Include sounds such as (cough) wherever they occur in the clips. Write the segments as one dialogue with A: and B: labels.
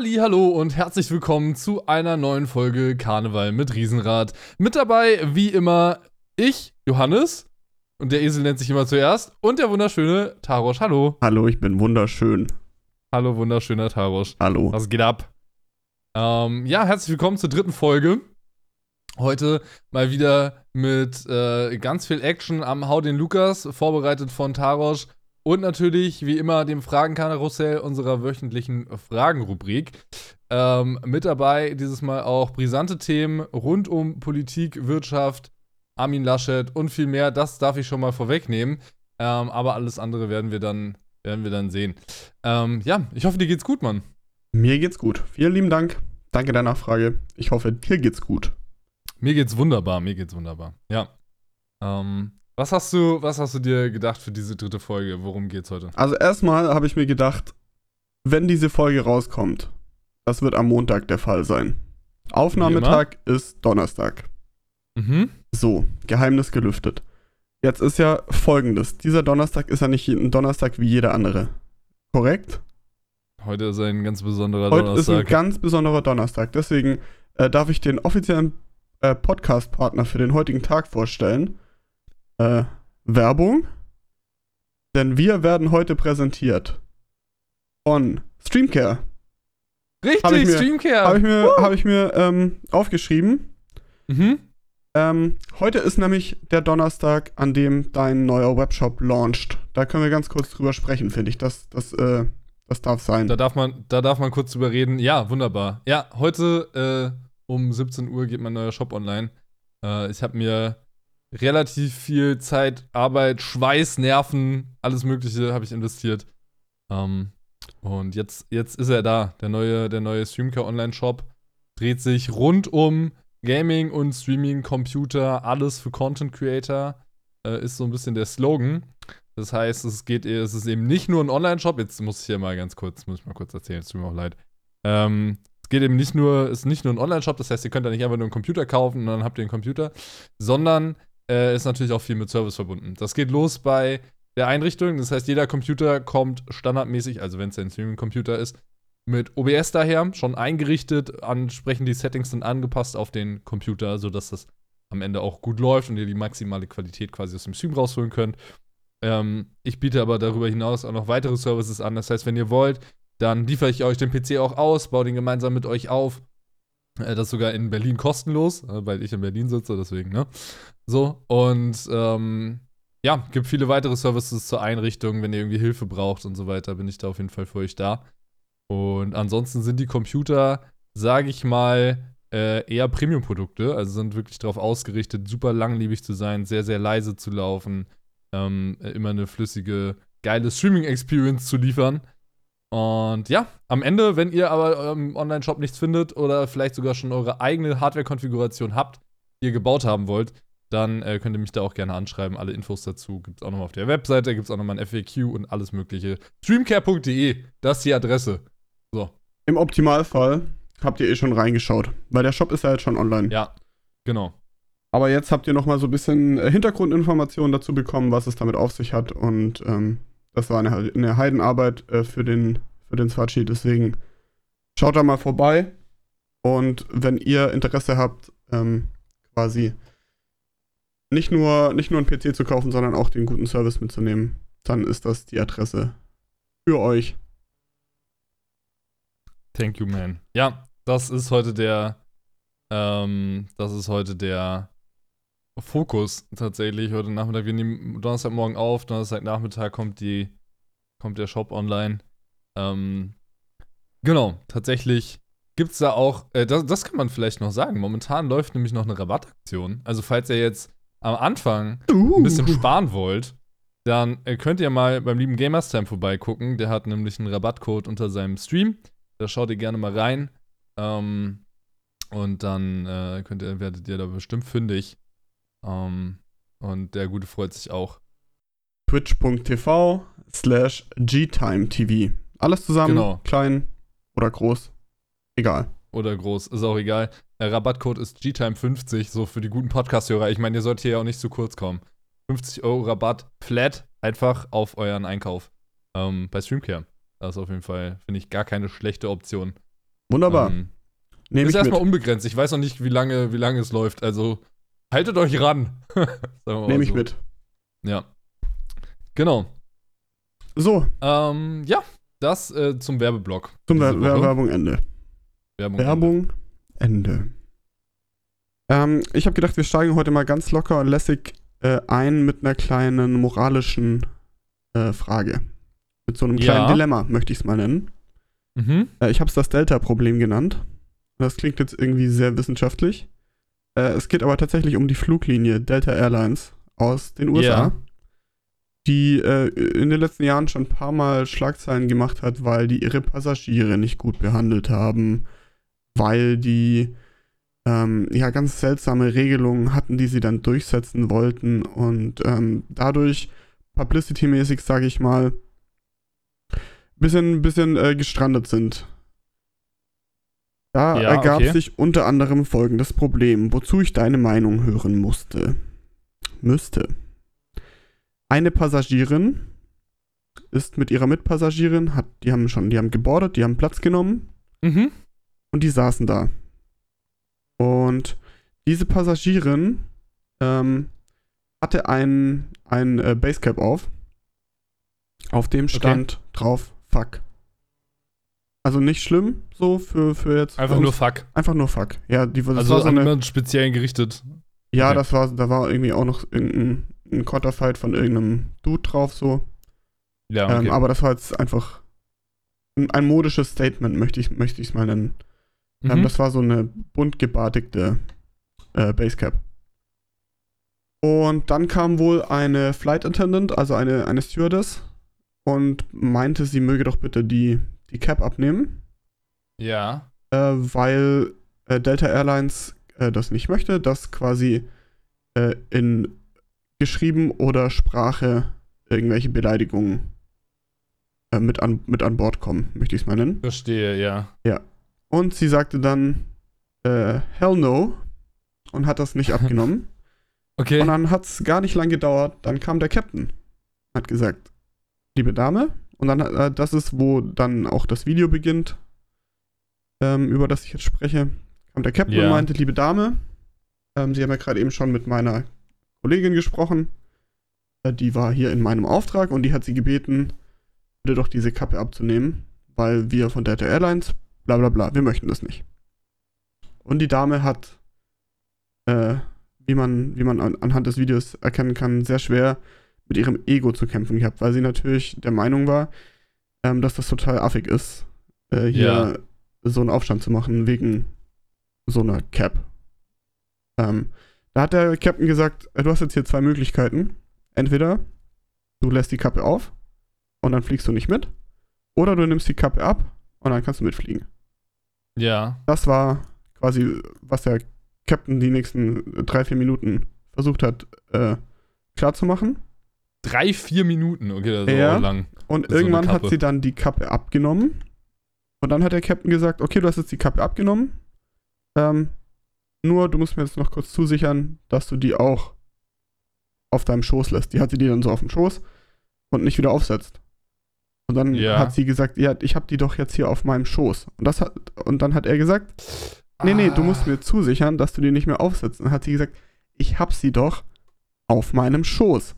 A: Halli, hallo und herzlich willkommen zu einer neuen Folge Karneval mit Riesenrad. Mit dabei, wie immer, ich, Johannes, und der Esel nennt sich immer zuerst, und der wunderschöne Tarosch. Hallo.
B: Hallo, ich bin wunderschön.
A: Hallo, wunderschöner Tarosch.
B: Hallo.
A: Was geht ab? Ähm, ja, herzlich willkommen zur dritten Folge. Heute mal wieder mit äh, ganz viel Action am Hau den Lukas, vorbereitet von Tarosch und natürlich, wie immer, dem Fragenkarussell unserer wöchentlichen Fragenrubrik. Ähm, mit dabei dieses Mal auch brisante Themen rund um Politik, Wirtschaft, Armin Laschet und viel mehr. Das darf ich schon mal vorwegnehmen. Ähm, aber alles andere werden wir dann, werden wir dann sehen. Ähm, ja, ich hoffe, dir geht's gut, Mann.
B: Mir geht's gut. Vielen lieben Dank. Danke der Nachfrage. Ich hoffe, dir geht's gut.
A: Mir geht's wunderbar, mir geht's wunderbar. Ja. Ähm, was hast du, was hast du dir gedacht für diese dritte Folge? Worum geht's heute?
B: Also erstmal habe ich mir gedacht, wenn diese Folge rauskommt, das wird am Montag der Fall sein. Aufnahmetag ist Donnerstag.
A: Mhm.
B: So, Geheimnis gelüftet. Jetzt ist ja folgendes: Dieser Donnerstag ist ja nicht ein Donnerstag wie jeder andere. Korrekt?
A: Heute ist ein ganz besonderer
B: Heute
A: Donnerstag.
B: ist ein ganz besonderer Donnerstag. Deswegen äh, darf ich den offiziellen äh, Podcast-Partner für den heutigen Tag vorstellen. Äh, Werbung. Denn wir werden heute präsentiert von Streamcare.
A: Richtig,
B: Hab mir-
A: Streamcare.
B: Habe ich mir, hab ich mir ähm, aufgeschrieben.
A: mhm.
B: Ähm, heute ist nämlich der Donnerstag, an dem dein neuer Webshop launcht. Da können wir ganz kurz drüber sprechen, finde ich. Das, das, äh, das darf sein.
A: Da darf man, da darf man kurz drüber reden. Ja, wunderbar. Ja, heute äh, um 17 Uhr geht mein neuer Shop online. Äh, ich habe mir relativ viel Zeit, Arbeit, Schweiß, Nerven, alles Mögliche habe ich investiert. Ähm, und jetzt, jetzt ist er da. Der neue, der neue Streamcare Online-Shop dreht sich rund um Gaming und Streaming, Computer, alles für Content Creator. Äh, ist so ein bisschen der Slogan. Das heißt, es geht, es ist eben nicht nur ein Online-Shop. Jetzt muss ich hier mal ganz kurz, muss ich mal kurz erzählen, es tut mir auch leid. Ähm, es geht eben nicht nur, ist nicht nur ein Online-Shop, das heißt, ihr könnt da nicht einfach nur einen Computer kaufen und dann habt ihr einen Computer, sondern äh, ist natürlich auch viel mit Service verbunden. Das geht los bei der Einrichtung, das heißt, jeder Computer kommt standardmäßig, also wenn es ein Streaming-Computer ist, mit OBS daher, schon eingerichtet, entsprechend die Settings sind angepasst auf den Computer, sodass das am Ende auch gut läuft und ihr die maximale Qualität quasi aus dem Stream rausholen könnt. Ähm, ich biete aber darüber hinaus auch noch weitere Services an. Das heißt, wenn ihr wollt, dann liefere ich euch den PC auch aus, baue den gemeinsam mit euch auf. Äh, das sogar in Berlin kostenlos, äh, weil ich in Berlin sitze, deswegen, ne? So, und ähm, ja, gibt viele weitere Services zur Einrichtung. Wenn ihr irgendwie Hilfe braucht und so weiter, bin ich da auf jeden Fall für euch da. Und ansonsten sind die Computer, sage ich mal, äh, eher Premium-Produkte. Also sind wirklich darauf ausgerichtet, super langlebig zu sein, sehr, sehr leise zu laufen, ähm, äh, immer eine flüssige, geile Streaming-Experience zu liefern. Und ja, am Ende, wenn ihr aber im Online-Shop nichts findet oder vielleicht sogar schon eure eigene Hardware-Konfiguration habt, die ihr gebaut haben wollt, dann äh, könnt ihr mich da auch gerne anschreiben. Alle Infos dazu gibt es auch nochmal auf der Webseite, gibt es auch nochmal ein FAQ und alles mögliche. Streamcare.de, das ist die Adresse. So,
B: Im Optimalfall habt ihr eh schon reingeschaut, weil der Shop ist ja jetzt schon online.
A: ja, genau.
B: Aber jetzt habt ihr noch mal so ein bisschen äh, Hintergrundinformationen dazu bekommen, was es damit auf sich hat. Und ähm, das war eine, eine Heidenarbeit äh, für den, für den Swachi. Deswegen schaut da mal vorbei. Und wenn ihr Interesse habt, ähm, quasi nicht nur, nicht nur einen PC zu kaufen, sondern auch den guten Service mitzunehmen, dann ist das die Adresse für euch.
A: Thank you, man. Ja, das ist heute der, ähm, das ist heute der Fokus tatsächlich. Heute Nachmittag, wir nehmen Donnerstagmorgen auf, Donnerstagnachmittag kommt die, kommt der Shop online. Ähm, genau, tatsächlich gibt es da auch, äh, das, das kann man vielleicht noch sagen. Momentan läuft nämlich noch eine Rabattaktion. Also, falls ihr jetzt am Anfang ein bisschen sparen wollt, dann äh, könnt ihr mal beim lieben Gamerstime vorbeigucken. Der hat nämlich einen Rabattcode unter seinem Stream. Da schaut ihr gerne mal rein. Ähm, und dann äh, könnt ihr, werdet ihr da bestimmt fündig. Ähm, und der Gute freut sich auch.
B: twitch.tv slash gtimetv. Alles zusammen,
A: Genau.
B: klein oder groß, egal.
A: Oder groß, ist auch egal. Der Rabattcode ist GTime50, so für die guten Podcast-Hörer. Ich meine, ihr sollt hier ja auch nicht zu kurz kommen. 50 Euro Rabatt flat einfach auf euren Einkauf ähm, bei Streamcare. Das ist auf jeden Fall, finde ich, gar keine schlechte Option.
B: Wunderbar.
A: Ähm,
B: Nehme
A: ist
B: ich
A: erstmal unbegrenzt. Ich weiß noch nicht, wie lange, wie lange es läuft. Also haltet euch ran. (laughs)
B: Nehme ich
A: so.
B: mit.
A: Ja. Genau.
B: So,
A: Ähm, ja, das äh, zum Werbeblock.
B: zum Wer
A: Woche.
B: Werbung Ende.
A: Werbung.
B: Werbung Ende. Ähm, ich habe gedacht, wir steigen heute mal ganz locker und lässig äh, ein mit einer kleinen moralischen äh, Frage. Mit so einem kleinen
A: Ja.
B: Dilemma, möchte ich es mal nennen.
A: Mhm.
B: Äh, ich habe es das Delta-Problem genannt. Das klingt jetzt irgendwie sehr wissenschaftlich. Äh, es geht aber tatsächlich um die Fluglinie Delta Airlines aus den USA,
A: Ja.
B: die äh, in den letzten Jahren schon ein paar Mal Schlagzeilen gemacht hat, weil die ihre Passagiere nicht gut behandelt haben, weil die ähm, ja ganz seltsame Regelungen hatten, die sie dann durchsetzen wollten und ähm, dadurch publicity-mäßig, sage ich mal, bisschen, bisschen äh, gestrandet sind. Da
A: Ja,
B: ergab
A: okay.
B: sich unter anderem folgendes Problem, wozu ich deine Meinung hören musste. Müsste. Eine Passagierin ist mit ihrer Mitpassagierin, hat, die haben schon, die haben gebordet, die haben Platz genommen
A: Mhm.
B: und die saßen da. Und diese Passagierin ähm, hatte ein, ein äh, Basecap auf, auf dem stand drauf Fuck. Also nicht schlimm, so für, für jetzt.
A: Einfach
B: für
A: nur fuck.
B: Einfach nur Fuck. Ja, die, das
A: Also
B: war so
A: an
B: eine,
A: speziell gerichtet.
B: ja,
A: okay.
B: das war, da war irgendwie auch noch irgendein ein Konterfight von irgendeinem Dude drauf, so.
A: Ja, okay.
B: Ähm, aber das war jetzt einfach ein, ein modisches Statement, möchte ich es möchte ich's mal nennen. Ähm,
A: Mhm.
B: das war so eine bunt gebartigte äh, Basecap. Und dann kam wohl eine Flight Attendant, also eine, eine Stewardess, und meinte, sie möge doch bitte die, die Cap abnehmen,
A: ja.
B: äh, weil äh, Delta Airlines äh, das nicht möchte, dass quasi äh, in geschrieben oder Sprache irgendwelche Beleidigungen äh, mit, an, mit an Bord kommen, möchte ich es mal nennen.
A: Verstehe, ja.
B: Und sie sagte dann, äh, hell no, und hat das nicht (laughs) abgenommen.
A: Okay.
B: Und dann hat es gar nicht lang gedauert, dann kam der Captain, hat gesagt, liebe Dame, und dann, äh, das ist, wo dann auch das Video beginnt, ähm, über das ich jetzt spreche, kam der Captain
A: Ja.
B: und meinte, liebe Dame, ähm, Sie haben ja gerade eben schon mit meiner Kollegin gesprochen, äh, die war hier in meinem Auftrag und die hat sie gebeten, bitte doch diese Kappe abzunehmen, weil wir von Delta Airlines, bla bla bla, wir möchten das nicht. Und die Dame hat, äh, wie man, wie man an, anhand des Videos erkennen kann, sehr schwer mit ihrem Ego zu kämpfen gehabt, weil sie natürlich der Meinung war, ähm, dass das total affig ist, äh, hier
A: Ja.
B: so einen Aufstand zu machen wegen so einer Cap. Ähm, da hat der Captain gesagt, äh, du hast jetzt hier zwei Möglichkeiten. Entweder du lässt die Kappe auf und dann fliegst du nicht mit, oder du nimmst die Kappe ab und dann kannst du mitfliegen.
A: ja.
B: Das war quasi, was der Captain die nächsten drei, vier Minuten versucht hat, äh, klarzumachen.
A: Drei, vier Minuten, okay, das ist
B: Ja.
A: auch lang.
B: Und
A: So
B: irgendwann hat
A: Kappe.
B: sie dann die Kappe abgenommen. Und dann hat der Captain gesagt, okay, du hast jetzt die Kappe abgenommen. Ähm, nur, du musst mir jetzt noch kurz zusichern, dass du die auch auf deinem Schoß lässt. Die hat sie dir dann so auf dem Schoß und nicht wieder aufsetzt. Und dann
A: Ja.
B: hat sie gesagt, ja, ich habe die doch jetzt hier auf meinem Schoß. Und das hat, und dann hat er gesagt, nee, nee, du musst
A: Ah.
B: mir zusichern, dass du die nicht mehr aufsetzt. Und dann hat sie gesagt, ich hab sie doch auf meinem Schoß.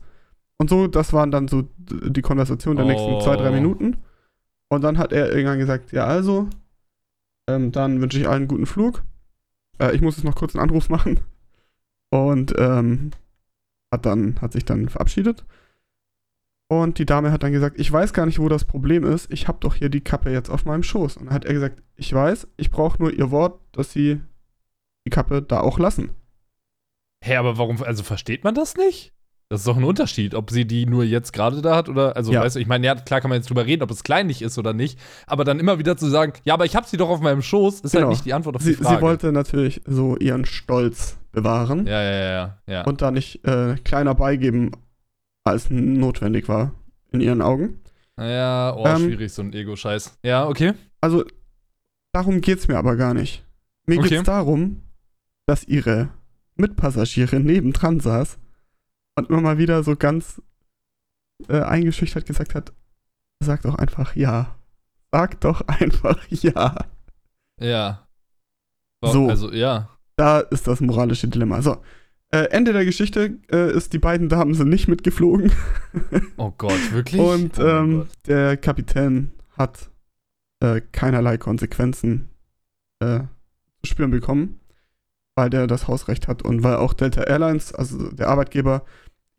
B: Und so, das waren dann so die Konversation der nächsten zwei, drei
A: Oh.
B: Minuten. Und dann hat er irgendwann gesagt, ja, also, ähm, dann wünsche ich allen einen guten Flug. Äh, ich muss jetzt noch kurz einen Anruf machen. Und ähm, hat dann, hat sich dann verabschiedet. Und die Dame hat dann gesagt, ich weiß gar nicht, wo das Problem ist. Ich habe doch hier die Kappe jetzt auf meinem Schoß. Und dann hat er gesagt, ich weiß, ich brauche nur ihr Wort, dass sie die Kappe da auch lassen.
A: Hä, aber warum, also versteht man das nicht? Das ist doch ein Unterschied, ob sie die nur jetzt gerade da hat oder, also,
B: Ja.
A: weißt du, ich meine, ja, klar kann man jetzt drüber reden, ob es kleinlich ist oder nicht, aber dann immer wieder zu sagen, ja, aber ich habe sie doch auf meinem Schoß, ist
B: Genau.
A: halt nicht die Antwort auf
B: Sie,
A: die Frage.
B: sie wollte natürlich so ihren Stolz bewahren
A: Ja, ja, ja, ja. ja.
B: und da nicht äh, kleiner beigeben, als notwendig war in ihren Augen.
A: ja, oh,
B: Ähm,
A: schwierig, so ein Ego-Scheiß. Ja, okay.
B: Also, darum geht's mir aber gar nicht. Mir
A: Okay.
B: geht's darum, dass ihre Mitpassagierin nebendran saß und immer mal wieder so ganz äh, eingeschüchtert gesagt hat, sag doch einfach ja. Sag doch (laughs) einfach ja.
A: Ja.
B: So.
A: Also, ja.
B: Da ist das moralische Dilemma. So, äh, Ende der Geschichte äh, ist, die beiden Damen sind nicht mitgeflogen. (laughs)
A: Oh Gott, wirklich?
B: Und
A: oh
B: ähm,
A: Gott.
B: der Kapitän hat äh, keinerlei Konsequenzen äh, zu spüren bekommen, weil der das Hausrecht hat und weil auch Delta Airlines, also der Arbeitgeber,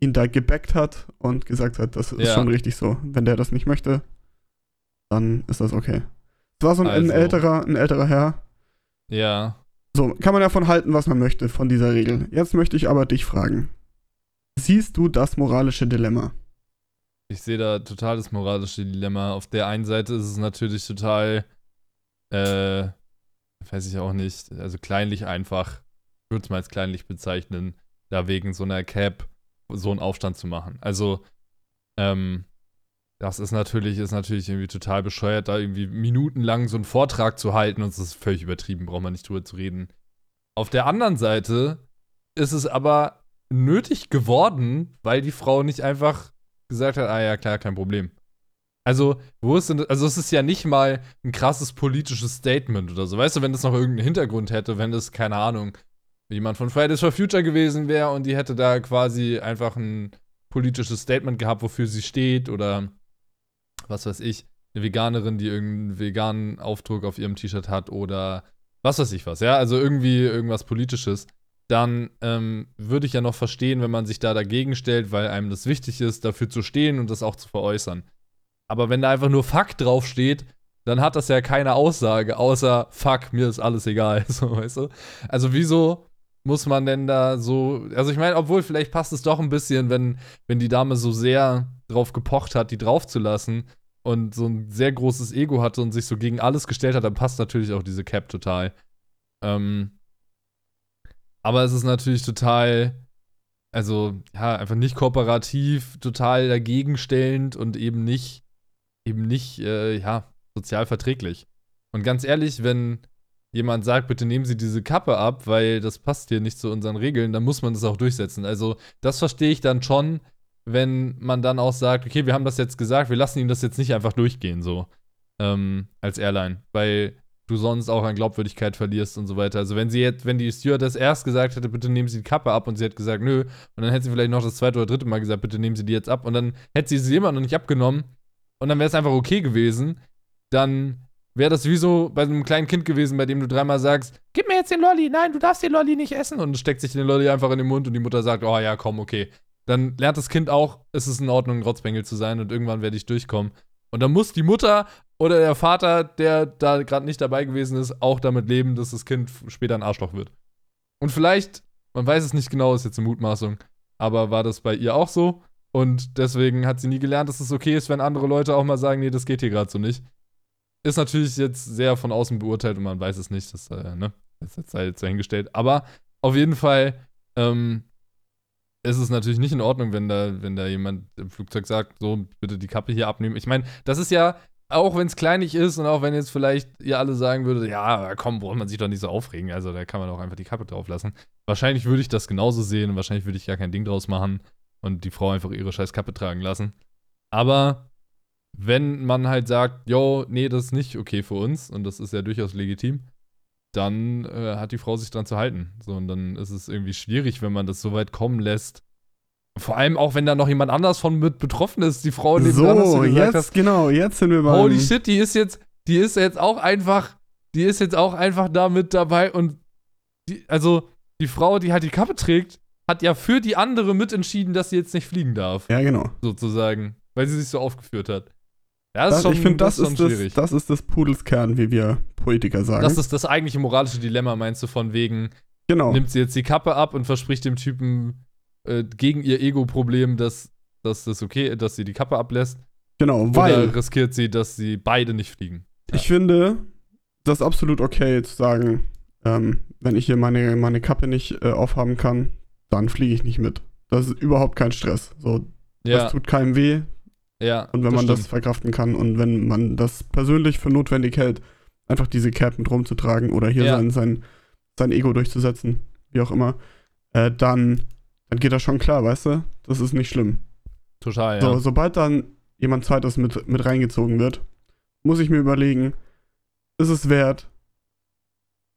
B: ihn da gebackt hat und gesagt hat, das ist
A: Ja.
B: schon richtig so. Wenn der das nicht möchte, dann ist das okay. Es war so ein, ein
A: Also.
B: älterer, ein älterer Herr.
A: Ja.
B: So, kann man davon halten, was man möchte, von dieser Regel. Jetzt möchte ich aber dich fragen. Siehst du das moralische Dilemma?
A: Ich sehe da total das moralische Dilemma. Auf der einen Seite ist es natürlich total, äh, weiß ich auch nicht, also kleinlich einfach, ich würde es mal als kleinlich bezeichnen, da wegen so einer Cap so einen Aufstand zu machen. Also, ähm, das ist natürlich, ist natürlich irgendwie total bescheuert, da irgendwie minutenlang so einen Vortrag zu halten und es ist völlig übertrieben, braucht man nicht drüber zu reden. Auf der anderen Seite ist es aber nötig geworden, weil die Frau nicht einfach gesagt hat, ah ja, klar, kein Problem. Also, wo ist denn, also es ist ja nicht mal ein krasses politisches Statement oder so. Weißt du, wenn das noch irgendeinen Hintergrund hätte, wenn das, keine Ahnung, jemand von Fridays for Future gewesen wäre und die hätte da quasi einfach ein politisches Statement gehabt, wofür sie steht oder was weiß ich, eine Veganerin, die irgendeinen veganen Aufdruck auf ihrem T-Shirt hat oder was weiß ich was, ja, also irgendwie irgendwas Politisches, dann ähm, würde ich ja noch verstehen, wenn man sich da dagegen stellt, weil einem das wichtig ist, dafür zu stehen und das auch zu veräußern. Aber wenn da einfach nur Fakt draufsteht, dann hat das ja keine Aussage, außer Fuck, mir ist alles egal, (laughs) so, weißt du? Also wieso muss man denn da so, also ich meine, obwohl vielleicht passt es doch ein bisschen, wenn, wenn die Dame so sehr drauf gepocht hat, die draufzulassen und so ein sehr großes Ego hatte und sich so gegen alles gestellt hat, dann passt natürlich auch diese Cap total. Ähm, aber es ist natürlich total, also ja, einfach nicht kooperativ, total dagegenstellend und eben nicht, eben nicht, äh, ja, sozial verträglich. Und ganz ehrlich, wenn jemand sagt, bitte nehmen Sie diese Kappe ab, weil das passt hier nicht zu unseren Regeln, dann muss man das auch durchsetzen. Also, das verstehe ich dann schon, wenn man dann auch sagt, okay, wir haben das jetzt gesagt, wir lassen ihm das jetzt nicht einfach durchgehen, so, ähm, als Airline, weil du sonst auch an Glaubwürdigkeit verlierst und so weiter. Also, wenn sie jetzt, wenn die Stewardess erst gesagt hätte, bitte nehmen Sie die Kappe ab und sie hat gesagt, nö, und dann hätte sie vielleicht noch das zweite oder dritte Mal gesagt, bitte nehmen Sie die jetzt ab und dann hätte sie sie immer noch nicht abgenommen und dann wäre es einfach okay gewesen, dann wäre das wie so bei einem kleinen Kind gewesen, bei dem du dreimal sagst, gib mir jetzt den Lolli, nein, du darfst den Lolli nicht essen und steckt sich den Lolli einfach in den Mund und die Mutter sagt, oh ja, komm, okay. Dann lernt das Kind auch, es ist in Ordnung, ein Rotzbengel zu sein und irgendwann werde ich durchkommen. Und dann muss die Mutter oder der Vater, der da gerade nicht dabei gewesen ist, auch damit leben, dass das Kind später ein Arschloch wird. Und vielleicht, man weiß es nicht genau, ist jetzt eine Mutmaßung, aber war das bei ihr auch so? Und deswegen hat sie nie gelernt, dass es okay ist, wenn andere Leute auch mal sagen, nee, das geht hier gerade so nicht. Ist natürlich jetzt sehr von außen beurteilt und man weiß es nicht, das, äh, ne, ist jetzt dahingestellt. Aber auf jeden Fall ähm, ist es natürlich nicht in Ordnung, wenn da, wenn da jemand im Flugzeug sagt, so, bitte die Kappe hier abnehmen. Ich meine, das ist ja, auch wenn es kleinig ist und auch wenn jetzt vielleicht ihr alle sagen würdet, ja, komm, braucht man sich doch nicht so aufregen, also da kann man auch einfach die Kappe drauf lassen. Wahrscheinlich würde ich das genauso sehen und wahrscheinlich würde ich gar kein Ding draus machen und die Frau einfach ihre scheiß Kappe tragen lassen. Aber wenn man halt sagt, yo, nee, das ist nicht okay für uns und das ist ja durchaus legitim, dann äh, hat die Frau sich dran zu halten. So, und dann ist es irgendwie schwierig, wenn man das so weit kommen lässt. Vor allem auch, wenn da noch jemand anders von mit betroffen ist, die Frau, du
B: So, jetzt,
A: hast,
B: genau, jetzt sind wir bei.
A: Holy shit, die ist jetzt, die ist jetzt auch einfach, die ist jetzt auch einfach da mit dabei und die, also die Frau, die halt die Kappe trägt, hat ja für die andere mitentschieden, dass sie jetzt nicht fliegen darf,
B: Ja, genau.
A: sozusagen, weil sie sich so aufgeführt hat. Ja,
B: Das, ich finde, das,
A: schon
B: ist das,
A: schwierig.
B: das ist das Pudelskern, wie wir Politiker sagen.
A: Das ist das eigentliche moralische Dilemma, meinst du, von wegen,
B: genau.
A: nimmt sie jetzt die Kappe ab und verspricht dem Typen äh, gegen ihr Ego-Problem, dass, dass das okay, dass sie die Kappe ablässt,
B: Genau, weil
A: oder riskiert sie, dass sie beide nicht fliegen?
B: ich finde, das ist absolut okay zu sagen, ähm, wenn ich hier meine, meine Kappe nicht äh, aufhaben kann, dann fliege ich nicht mit. Das ist überhaupt kein Stress. So,
A: Ja,
B: das tut keinem weh.
A: Ja.
B: Und wenn man das
A: stimmt.
B: verkraften kann und wenn man das persönlich für notwendig hält, einfach diese Cap mit rumzutragen oder hier
A: Ja.
B: sein, sein, sein Ego durchzusetzen, wie auch immer, äh, dann, dann geht das schon klar, weißt du? Das ist nicht schlimm.
A: Total, ja.
B: So, sobald dann jemand zweites mit, mit reingezogen wird, muss ich mir überlegen, ist es wert,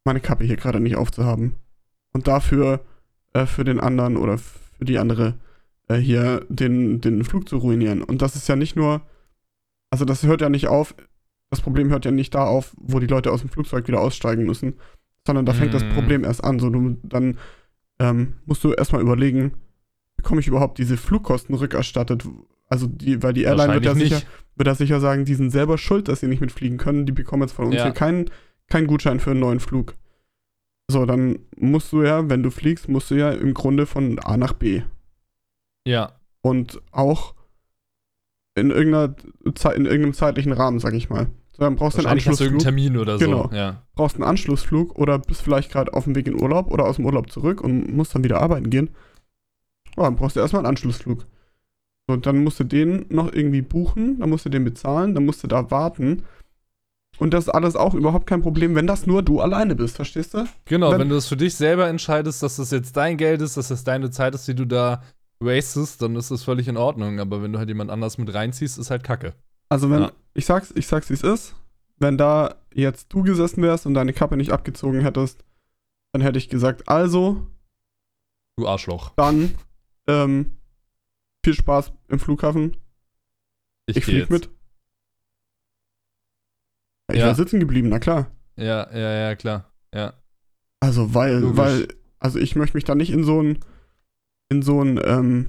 B: meine Kappe hier gerade nicht aufzuhaben. Und dafür äh, für den anderen oder für die andere äh, hier den, den Flug zu ruinieren. Und das ist ja nicht nur, also das hört ja nicht auf, das Problem hört ja nicht da auf, wo die Leute aus dem Flugzeug wieder aussteigen müssen, sondern da fängt das
A: Mhm.
B: Problem erst an. So, du, dann ähm, musst du erstmal überlegen, bekomme ich überhaupt diese Flugkosten rückerstattet? Also die, weil die Airline wird ja, sicher, wird ja sicher sagen, die sind selber schuld, dass sie nicht mitfliegen können. Die bekommen jetzt von uns
A: Ja.
B: hier keinen keinen Gutschein für einen neuen Flug. So, dann musst du ja, wenn du fliegst, musst du ja im Grunde von A nach B.
A: Ja.
B: Und auch in, irgendeiner in irgendeinem zeitlichen Rahmen, sag ich mal. So, dann brauchst du einen
A: Wahrscheinlich hast du
B: Anschlussflug,
A: Termin oder so.
B: Genau.
A: Ja.
B: brauchst einen Anschlussflug oder bist vielleicht gerade auf dem Weg in Urlaub oder aus dem Urlaub zurück und musst dann wieder arbeiten gehen. Ja, dann brauchst du erstmal einen Anschlussflug. So, dann musst du den noch irgendwie buchen, dann musst du den bezahlen, dann musst du da warten. Und das ist alles auch überhaupt kein Problem, wenn das nur du alleine bist, verstehst du?
A: Genau,
B: Wenn-
A: wenn, du es für dich selber entscheidest, dass das jetzt dein Geld ist, dass das deine Zeit ist, die du da wastest, dann ist das völlig in Ordnung. Aber wenn du halt jemand anders mit reinziehst, ist halt Kacke.
B: Also wenn,
A: Ja.
B: ich sag's, ich sag's wie es ist, wenn da jetzt du gesessen wärst und deine Kappe nicht abgezogen hättest, dann hätte ich gesagt, also,
A: Du Arschloch.
B: dann, ähm, viel Spaß im Flughafen, ich,
A: geh
B: flieg
A: jetzt.
B: mit. Ich
A: Ja.
B: wäre sitzen geblieben, na klar.
A: Ja, ja, ja, klar. Ja.
B: Also, weil,
A: Logisch.
B: weil, also ich möchte mich da nicht in so ein, in so ein, ähm,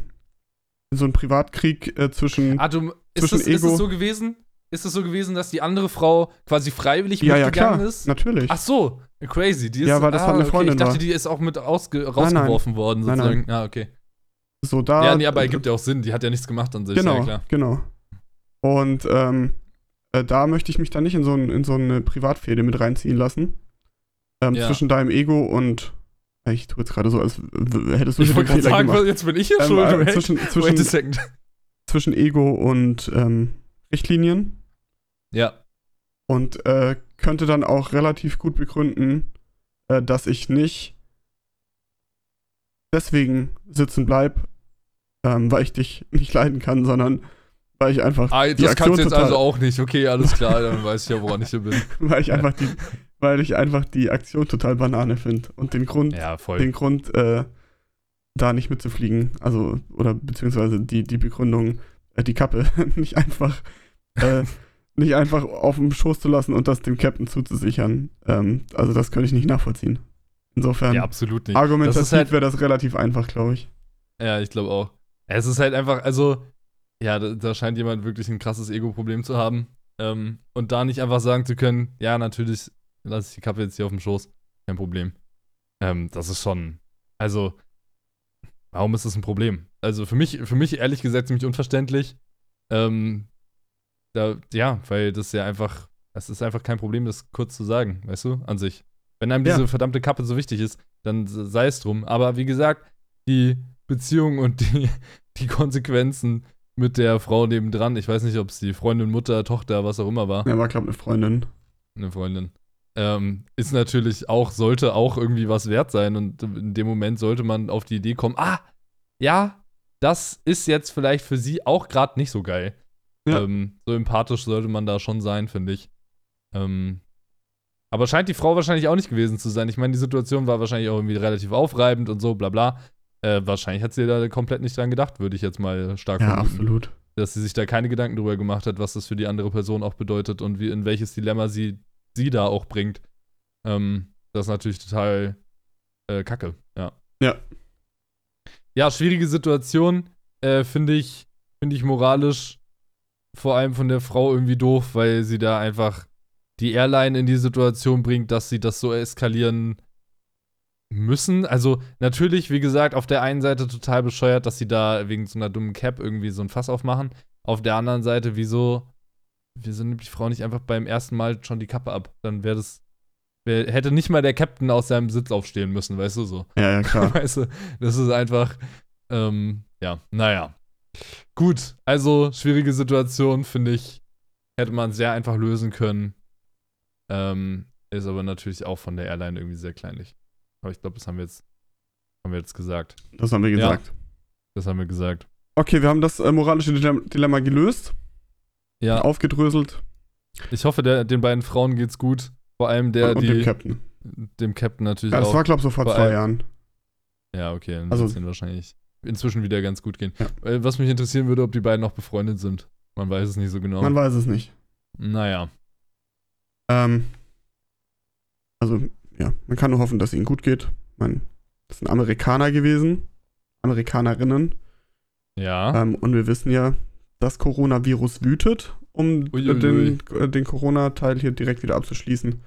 B: in so einen Privatkrieg äh, zwischen.
A: Ah, du, ist
B: Zwischen
A: es, ist
B: Ego-
A: es so gewesen? Ist es so gewesen, dass die andere Frau quasi freiwillig
B: ja, ja,
A: mitgegangen
B: klar,
A: ist?
B: natürlich.
A: Ach so, crazy. Die ist,
B: Ja, weil das
A: ah,
B: halt eine
A: okay.
B: Freundin
A: Ich dachte, die ist auch mit ausge
B: nein.
A: rausgeworfen worden,
B: Nein,
A: sozusagen. Ja, okay.
B: so da.
A: ja, nee, aber ergibt ja auch Sinn. Die hat ja nichts gemacht an sich.
B: Genau,
A: Ja, klar.
B: genau. Und ähm, äh, da möchte ich mich dann nicht in so, ein, in so eine Privatfehde mit reinziehen lassen. Ähm,
A: Ja.
B: Zwischen deinem Ego und. Äh, Ich tue jetzt gerade so, als hättest du
A: Ich wollte gerade sagen,
B: gemacht.
A: jetzt bin ich hier
B: Ähm,
A: schuld.
B: äh,
A: Wait,
B: zwischen, zwischen,
A: second.
B: zwischen Ego und ähm, Richtlinien.
A: Ja.
B: Und äh, könnte dann auch relativ gut begründen, äh, dass ich nicht deswegen sitzen bleib, ähm, weil ich dich (laughs) nicht leiden kann, sondern weil ich einfach
A: Ah, das kannst du jetzt also auch nicht. Okay, alles klar, dann weiß ich ja, woran ich hier bin. (laughs)
B: weil ich einfach die, weil ich einfach die Aktion total Banane finde und den Grund,
A: Ja,
B: den Grund, äh, da nicht mitzufliegen, also oder beziehungsweise die die Begründung, äh, die Kappe (laughs) nicht einfach äh, nicht einfach auf dem Schoß zu lassen und das dem Captain zuzusichern. Ähm, also das könnte ich nicht nachvollziehen. Insofern
A: Ja, absolut nicht.
B: argumentativ
A: Das halt-
B: wäre das relativ einfach, glaube ich.
A: Ja, ich glaube auch. Es ist halt einfach, also, ja, da, da scheint jemand wirklich ein krasses Ego-Problem zu haben. Ähm, und da nicht einfach sagen zu können, ja, natürlich lasse ich die Kappe jetzt hier auf dem Schoß. Kein Problem. Ähm, das ist schon, also, warum ist das ein Problem? Also für mich, für mich ehrlich gesagt ziemlich unverständlich. Ähm, da, ja, weil das ja einfach, es ist einfach kein Problem, das kurz zu sagen, weißt du, an sich. Wenn einem
B: Ja.
A: diese verdammte Kappe so wichtig ist, dann sei es drum. Aber wie gesagt, die Beziehung und die, (laughs) die Konsequenzen mit der Frau nebendran, ich weiß nicht, ob es die Freundin, Mutter, Tochter, was auch immer war,
B: Er war, glaube ich, eine Freundin.
A: eine Freundin, ähm, ist natürlich auch, sollte auch irgendwie was wert sein und in dem Moment sollte man auf die Idee kommen, ah, ja, das ist jetzt vielleicht für sie auch gerade nicht so geil.
B: Ja.
A: Ähm, so empathisch sollte man da schon sein, finde ich. Ähm, aber scheint die Frau wahrscheinlich auch nicht gewesen zu sein. Ich meine, die Situation war wahrscheinlich auch irgendwie relativ aufreibend und so, bla bla. Äh, wahrscheinlich hat sie da komplett nicht dran gedacht, würde ich jetzt mal stark
B: Ja,
A: vermuten
B: absolut.
A: dass sie sich da keine Gedanken drüber gemacht hat, was das für die andere Person auch bedeutet und wie, in welches Dilemma sie, sie da auch bringt. Ähm, das ist natürlich total äh, kacke, ja.
B: Ja.
A: Ja, schwierige Situation, äh, finde ich, finde ich moralisch vor allem von der Frau irgendwie doof, weil sie da einfach die Airline in die Situation bringt, dass sie das so eskalieren müssen. Also natürlich, wie gesagt, auf der einen Seite total bescheuert, dass sie da wegen so einer dummen Cap irgendwie so ein Fass aufmachen. Auf der anderen Seite, wieso, wieso nimmt die Frau nicht einfach beim ersten Mal schon die Kappe ab? Dann wäre das, wär, hätte nicht mal der Captain aus seinem Sitz aufstehen müssen, weißt du so.
B: Ja, ja, klar. (laughs)
A: Weißt du, das ist einfach, ähm, ja, naja. Gut, also schwierige Situation, finde ich, hätte man sehr einfach lösen können. Ähm, ist aber natürlich auch von der Airline irgendwie sehr kleinlich. Aber ich glaube, das haben wir jetzt, haben wir jetzt gesagt.
B: Das haben wir gesagt.
A: Das haben wir gesagt.
B: Okay, wir haben das äh, moralische Dilem- Dilemma gelöst,
A: Ja,
B: aufgedröselt
A: ich hoffe, der, den beiden Frauen geht's gut. Vor allem der,
B: und, und dem
A: die,
B: Captain.
A: dem Captain natürlich
B: Ja, das
A: auch.
B: war, glaube ich, so vor
A: vor
B: zwei
A: allem-
B: Jahren.
A: ja, okay, dann
B: also-
A: wird es wahrscheinlich inzwischen wieder ganz gut gehen.
B: Ja.
A: Äh, Was mich interessieren würde, ob die beiden noch befreundet sind. Man weiß es nicht so genau.
B: Man weiß es nicht.
A: naja.
B: Ähm, also, ja, man kann nur hoffen, dass es ihnen gut geht. Man, das sind Amerikaner gewesen. Amerikanerinnen.
A: Ja.
B: Ähm, und wir wissen ja, das Coronavirus wütet, um äh,
A: Uiuiui.
B: den, äh, den Corona-Teil hier direkt wieder abzuschließen.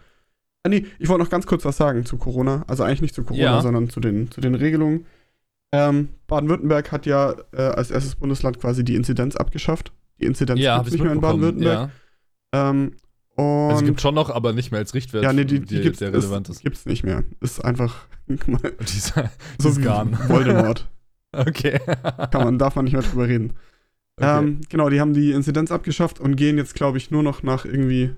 B: Ah, nee, ich wollte noch ganz kurz was sagen zu Corona. Also eigentlich nicht zu Corona,
A: Ja.
B: sondern zu den, zu den Regelungen. Ähm, Baden-Württemberg hat ja äh, als erstes Bundesland quasi die Inzidenz abgeschafft. Die Inzidenz
A: ja, habe ich
B: nicht mehr in. Baden-Württemberg.
A: Ja.
B: Ähm,
A: Also es gibt schon noch, aber nicht mehr als Richtwert,
B: ja, nee, die, die
A: der,
B: gibt's,
A: der relevant ist.
B: gibt's nicht mehr. Ist einfach (laughs) mal
A: Dieser,
B: so
A: dieses
B: wie
A: Garn.
B: Voldemort. (laughs)
A: Okay.
B: Kann man, darf man nicht mehr drüber reden.
A: Okay.
B: Ähm, genau, die haben die Inzidenz abgeschafft und gehen jetzt, glaube ich, nur noch nach irgendwie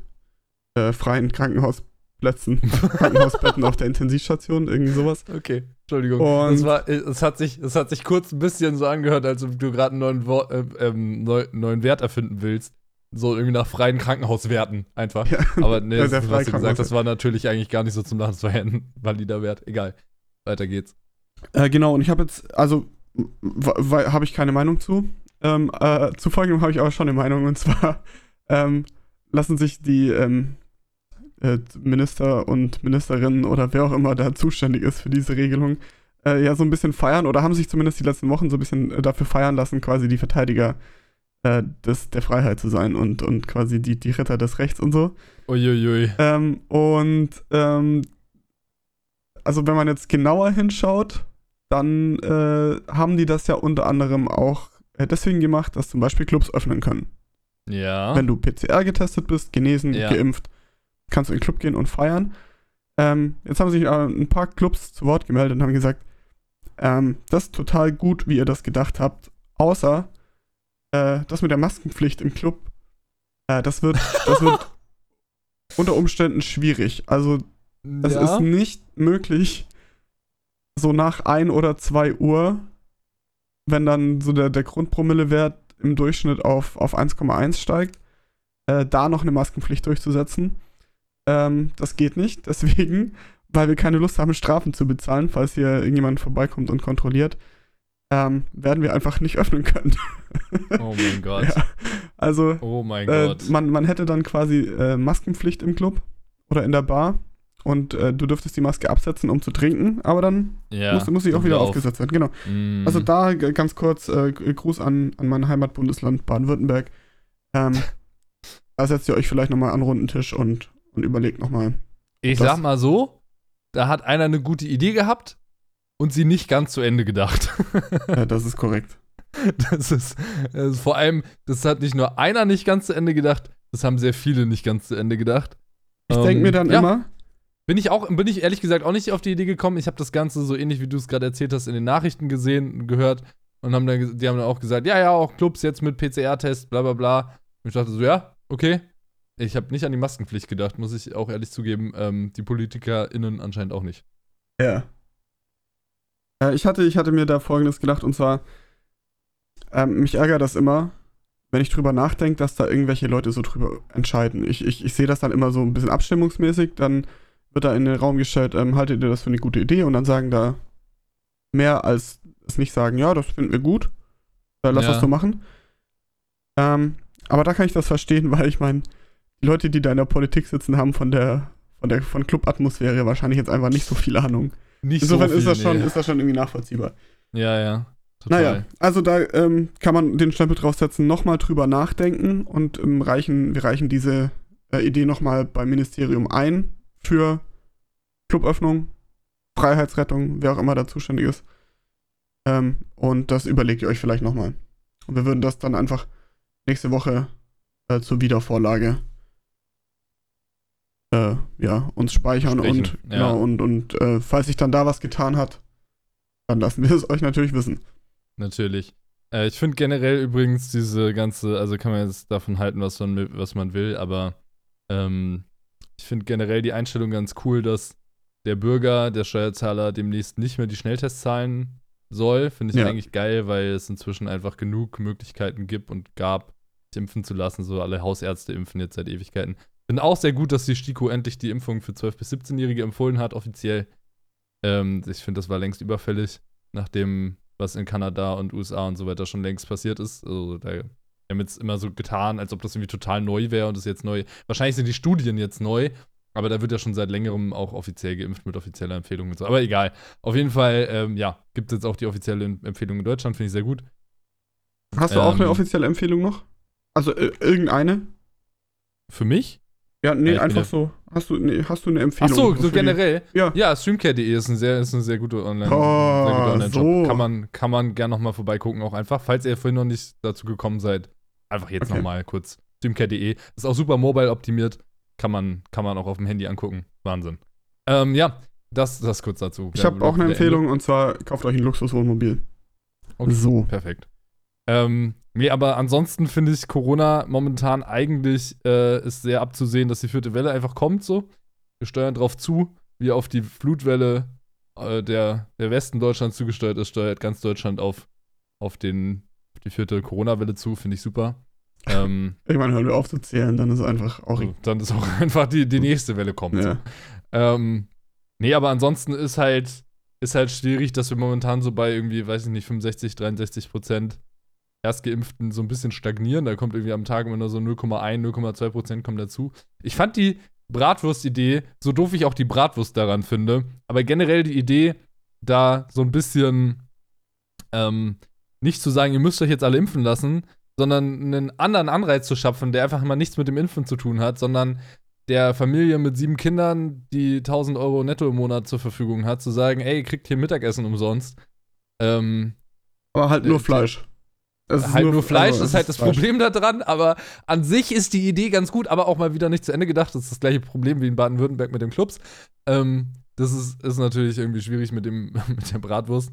B: äh, freien Krankenhausplätzen, (laughs) Krankenhausbetten auf der Intensivstation, irgendwie sowas.
A: okay, Entschuldigung.
B: Und-
A: es, war, es, hat sich, es hat sich kurz ein bisschen so angehört, als ob du gerade einen neuen, Wo- äh, ähm, neu, neuen Wert erfinden willst. So irgendwie nach freien Krankenhauswerten einfach. (laughs)
B: Ja,
A: Aber nee,
B: Ja,
A: das, was du gesagt hast, war natürlich eigentlich gar nicht so zum Lachen. Das war ja ein valider Wert. Egal. Weiter geht's.
B: Äh, genau, und ich habe jetzt, also habe ich keine Meinung zu. Ähm, äh, zu folgendem habe ich aber schon eine Meinung, und zwar ähm, lassen sich die ähm, äh, Minister und Ministerinnen oder wer auch immer da zuständig ist für diese Regelung, äh, ja so ein bisschen feiern oder haben sich zumindest die letzten Wochen so ein bisschen äh, dafür feiern lassen, quasi die Verteidiger äh, des, der Freiheit zu sein und, und quasi die, die Ritter des Rechts und so.
A: Uiuiui.
B: Ähm, und ähm, also wenn man jetzt genauer hinschaut, dann äh, haben die das ja unter anderem auch deswegen gemacht, dass zum Beispiel Clubs öffnen können.
A: Ja.
B: Wenn du PCR getestet bist, genesen,
A: Ja.
B: geimpft, kannst du in den Club gehen und feiern. Ähm, jetzt haben sich aber ein paar Clubs zu Wort gemeldet und haben gesagt, ähm, das ist total gut, wie ihr das gedacht habt, außer äh, das mit der Maskenpflicht im Club, äh, das wird, das wird (laughs) unter Umständen schwierig. Also es
A: ja.
B: ist nicht möglich, so nach 1 oder 2 Uhr, wenn dann so der, der Grundpromillewert im Durchschnitt auf, auf 1,1 steigt, äh, da noch eine Maskenpflicht durchzusetzen. Ähm, das geht nicht. (laughs) Deswegen, weil wir keine Lust haben, Strafen zu bezahlen, falls hier irgendjemand vorbeikommt und kontrolliert, ähm, werden wir einfach nicht (laughs) öffnen können.
A: Oh mein (laughs) Gott.
B: ja. Also,
A: Oh mein
B: äh,
A: Gott.
B: man, man hätte dann quasi äh, Maskenpflicht im Club oder in der Bar und äh, du dürftest die Maske absetzen, um zu trinken, aber dann
A: ja.
B: muss, muss sie auch wieder
A: auf.
B: aufgesetzt werden. Genau.
A: Mm.
B: Also da ganz kurz äh, Gruß an, an mein Heimatbundesland Baden-Württemberg. Ähm, (laughs) da setzt ihr euch vielleicht nochmal an den runden Tisch und, und überlegt nochmal.
A: Ich sag mal so, da hat einer eine gute Idee gehabt und sie nicht ganz zu Ende gedacht. (laughs)
B: Äh, das ist korrekt.
A: Das ist, das ist vor allem, das hat nicht nur einer nicht ganz zu Ende gedacht, das haben sehr viele nicht ganz zu Ende gedacht.
B: Ich
A: Ähm,
B: denke mir dann
A: ja,
B: immer,
A: Bin ich auch, bin ich ehrlich gesagt auch nicht auf die Idee gekommen. Ich habe das Ganze so ähnlich wie du es gerade erzählt hast in den Nachrichten gesehen, gehört und haben dann, die haben dann auch gesagt, ja, ja, auch Clubs jetzt mit PCR-Test, bla bla bla. Und ich dachte so, ja, okay. Ich habe nicht an die Maskenpflicht gedacht, muss ich auch ehrlich zugeben. Ähm, die PolitikerInnen anscheinend auch nicht.
B: Ja. Äh, ich, hatte, ich hatte mir da folgendes gedacht und zwar, ähm, mich ärgert das immer, wenn ich drüber nachdenke, dass da irgendwelche Leute so drüber entscheiden. Ich, ich, ich sehe das dann immer so ein bisschen abstimmungsmäßig, dann wird da in den Raum gestellt, ähm, haltet ihr das für eine gute Idee und dann sagen da mehr als es nicht sagen, ja, das finden wir gut, äh, lass
A: Ja.
B: das so machen. Ähm, aber da kann ich das verstehen, (laughs) weil ich meine, die Leute, die da in der Politik sitzen, haben von der von der von Clubatmosphäre wahrscheinlich jetzt einfach nicht so viel Ahnung.
A: Nicht
B: Insofern
A: so viel,
B: ist, das schon,
A: nee.
B: ist das schon irgendwie nachvollziehbar.
A: Ja, ja. Total.
B: Naja, also da ähm, kann man den Stempel draufsetzen, nochmal drüber nachdenken und ähm, reichen, wir reichen diese äh, Idee nochmal beim Ministerium ein für Cluböffnung, Freiheitsrettung, wer auch immer da zuständig ist. Ähm, und das überlegt ihr euch vielleicht nochmal. Und wir würden das dann einfach nächste Woche äh, zur Wiedervorlage äh, ja, uns speichern
A: Besprechen,
B: und
A: ja.
B: genau, und, und äh, falls sich dann da was getan hat, dann lassen wir (laughs) es euch natürlich wissen.
A: Natürlich. Äh, ich finde generell übrigens diese ganze, also kann man jetzt davon halten, was man, will- was man will, aber ähm, ich finde generell die Einstellung ganz cool, dass der Bürger, der Steuerzahler demnächst nicht mehr die Schnelltests zahlen soll. Finde ich
B: Ja.
A: eigentlich geil, weil es inzwischen einfach genug Möglichkeiten gibt und gab, sich impfen zu lassen. So alle Hausärzte impfen jetzt seit Ewigkeiten. Finde auch sehr gut, dass die STIKO endlich die Impfung für 12- bis 17-Jährige empfohlen hat, offiziell. Ähm, ich finde, das war längst überfällig, nachdem was in Kanada und USA und so weiter schon längst passiert ist. Also, da, wir haben jetzt immer so getan, als ob das irgendwie total neu wäre und es jetzt neu. Wahrscheinlich sind die Studien jetzt neu, aber da wird ja schon seit längerem auch offiziell geimpft mit offizieller Empfehlung und so. Aber egal. Auf jeden Fall, ähm, ja, gibt es jetzt auch die offizielle Empfehlung in Deutschland, finde ich sehr gut.
B: Hast du auch eine ähm, offizielle Empfehlung noch? Also äh, irgendeine?
A: Für mich?
B: Ja, nee, ja, einfach so. Hast du, nee, hast du eine Empfehlung? Ach
A: so, so generell?
B: Die? Ja.
A: Ja, streamcare.de ist, ein sehr, ist eine sehr gute Online-
B: oh, sehr Online
A: so. Kann man, kann man gerne nochmal vorbeigucken, auch einfach. Falls ihr vorhin noch nicht dazu gekommen seid, einfach jetzt okay. nochmal kurz. Streamcare.de. Ist auch super mobile optimiert. Kann man, kann man auch auf dem Handy angucken. Wahnsinn. Ähm, ja, das, das kurz dazu.
B: Ich habe auch eine Empfehlung Ende. und zwar kauft euch ein Luxuswohnmobil.
A: Okay, so. Perfekt. Ähm, Nee, aber ansonsten finde ich Corona momentan eigentlich äh, ist sehr abzusehen, dass die vierte Welle einfach kommt so. Wir steuern drauf zu, wie auf die Flutwelle äh, der, der Westen Deutschlands zugesteuert ist, steuert ganz Deutschland auf, auf, den, die vierte Corona-Welle zu, finde ich super.
B: Ähm, (laughs) Irgendwann hören wir auf zu zählen, dann ist einfach auch.
A: So, dann ist auch (laughs) einfach die, die nächste Welle kommt. Ja. So. Ähm, nee, aber ansonsten ist halt, ist halt schwierig, dass wir momentan so bei irgendwie, weiß ich nicht, 65, 63 Prozent Erstgeimpften so ein bisschen stagnieren. Da kommt irgendwie am Tag immer nur so 0,1, 0,2 Prozent kommen dazu. Ich fand die Bratwurst-Idee, so doof ich auch die Bratwurst daran finde, aber generell die Idee, da so ein bisschen ähm, nicht zu sagen, ihr müsst euch jetzt alle impfen lassen, sondern einen anderen Anreiz zu schaffen, der einfach mal nichts mit dem Impfen zu tun hat, sondern der Familie mit sieben Kindern, die 1000 Euro netto im Monat zur Verfügung hat, zu sagen, ey, ihr kriegt hier Mittagessen umsonst. Ähm,
B: aber halt nur Fleisch
A: halt nur, nur Fleisch, also, das ist halt das Fleisch. Problem daran, aber an sich ist die Idee ganz gut, aber auch mal wieder nicht zu Ende gedacht. Das ist das gleiche Problem wie in Baden-Württemberg mit den Clubs. Ähm, das ist, ist natürlich irgendwie schwierig mit, dem, (laughs) mit der Bratwurst.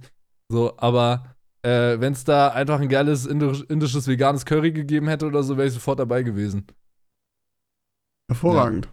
A: So, aber äh, wenn es da einfach ein geiles indisch, indisches veganes Curry gegeben hätte oder so, wäre ich sofort dabei gewesen.
B: Hervorragend. Ja.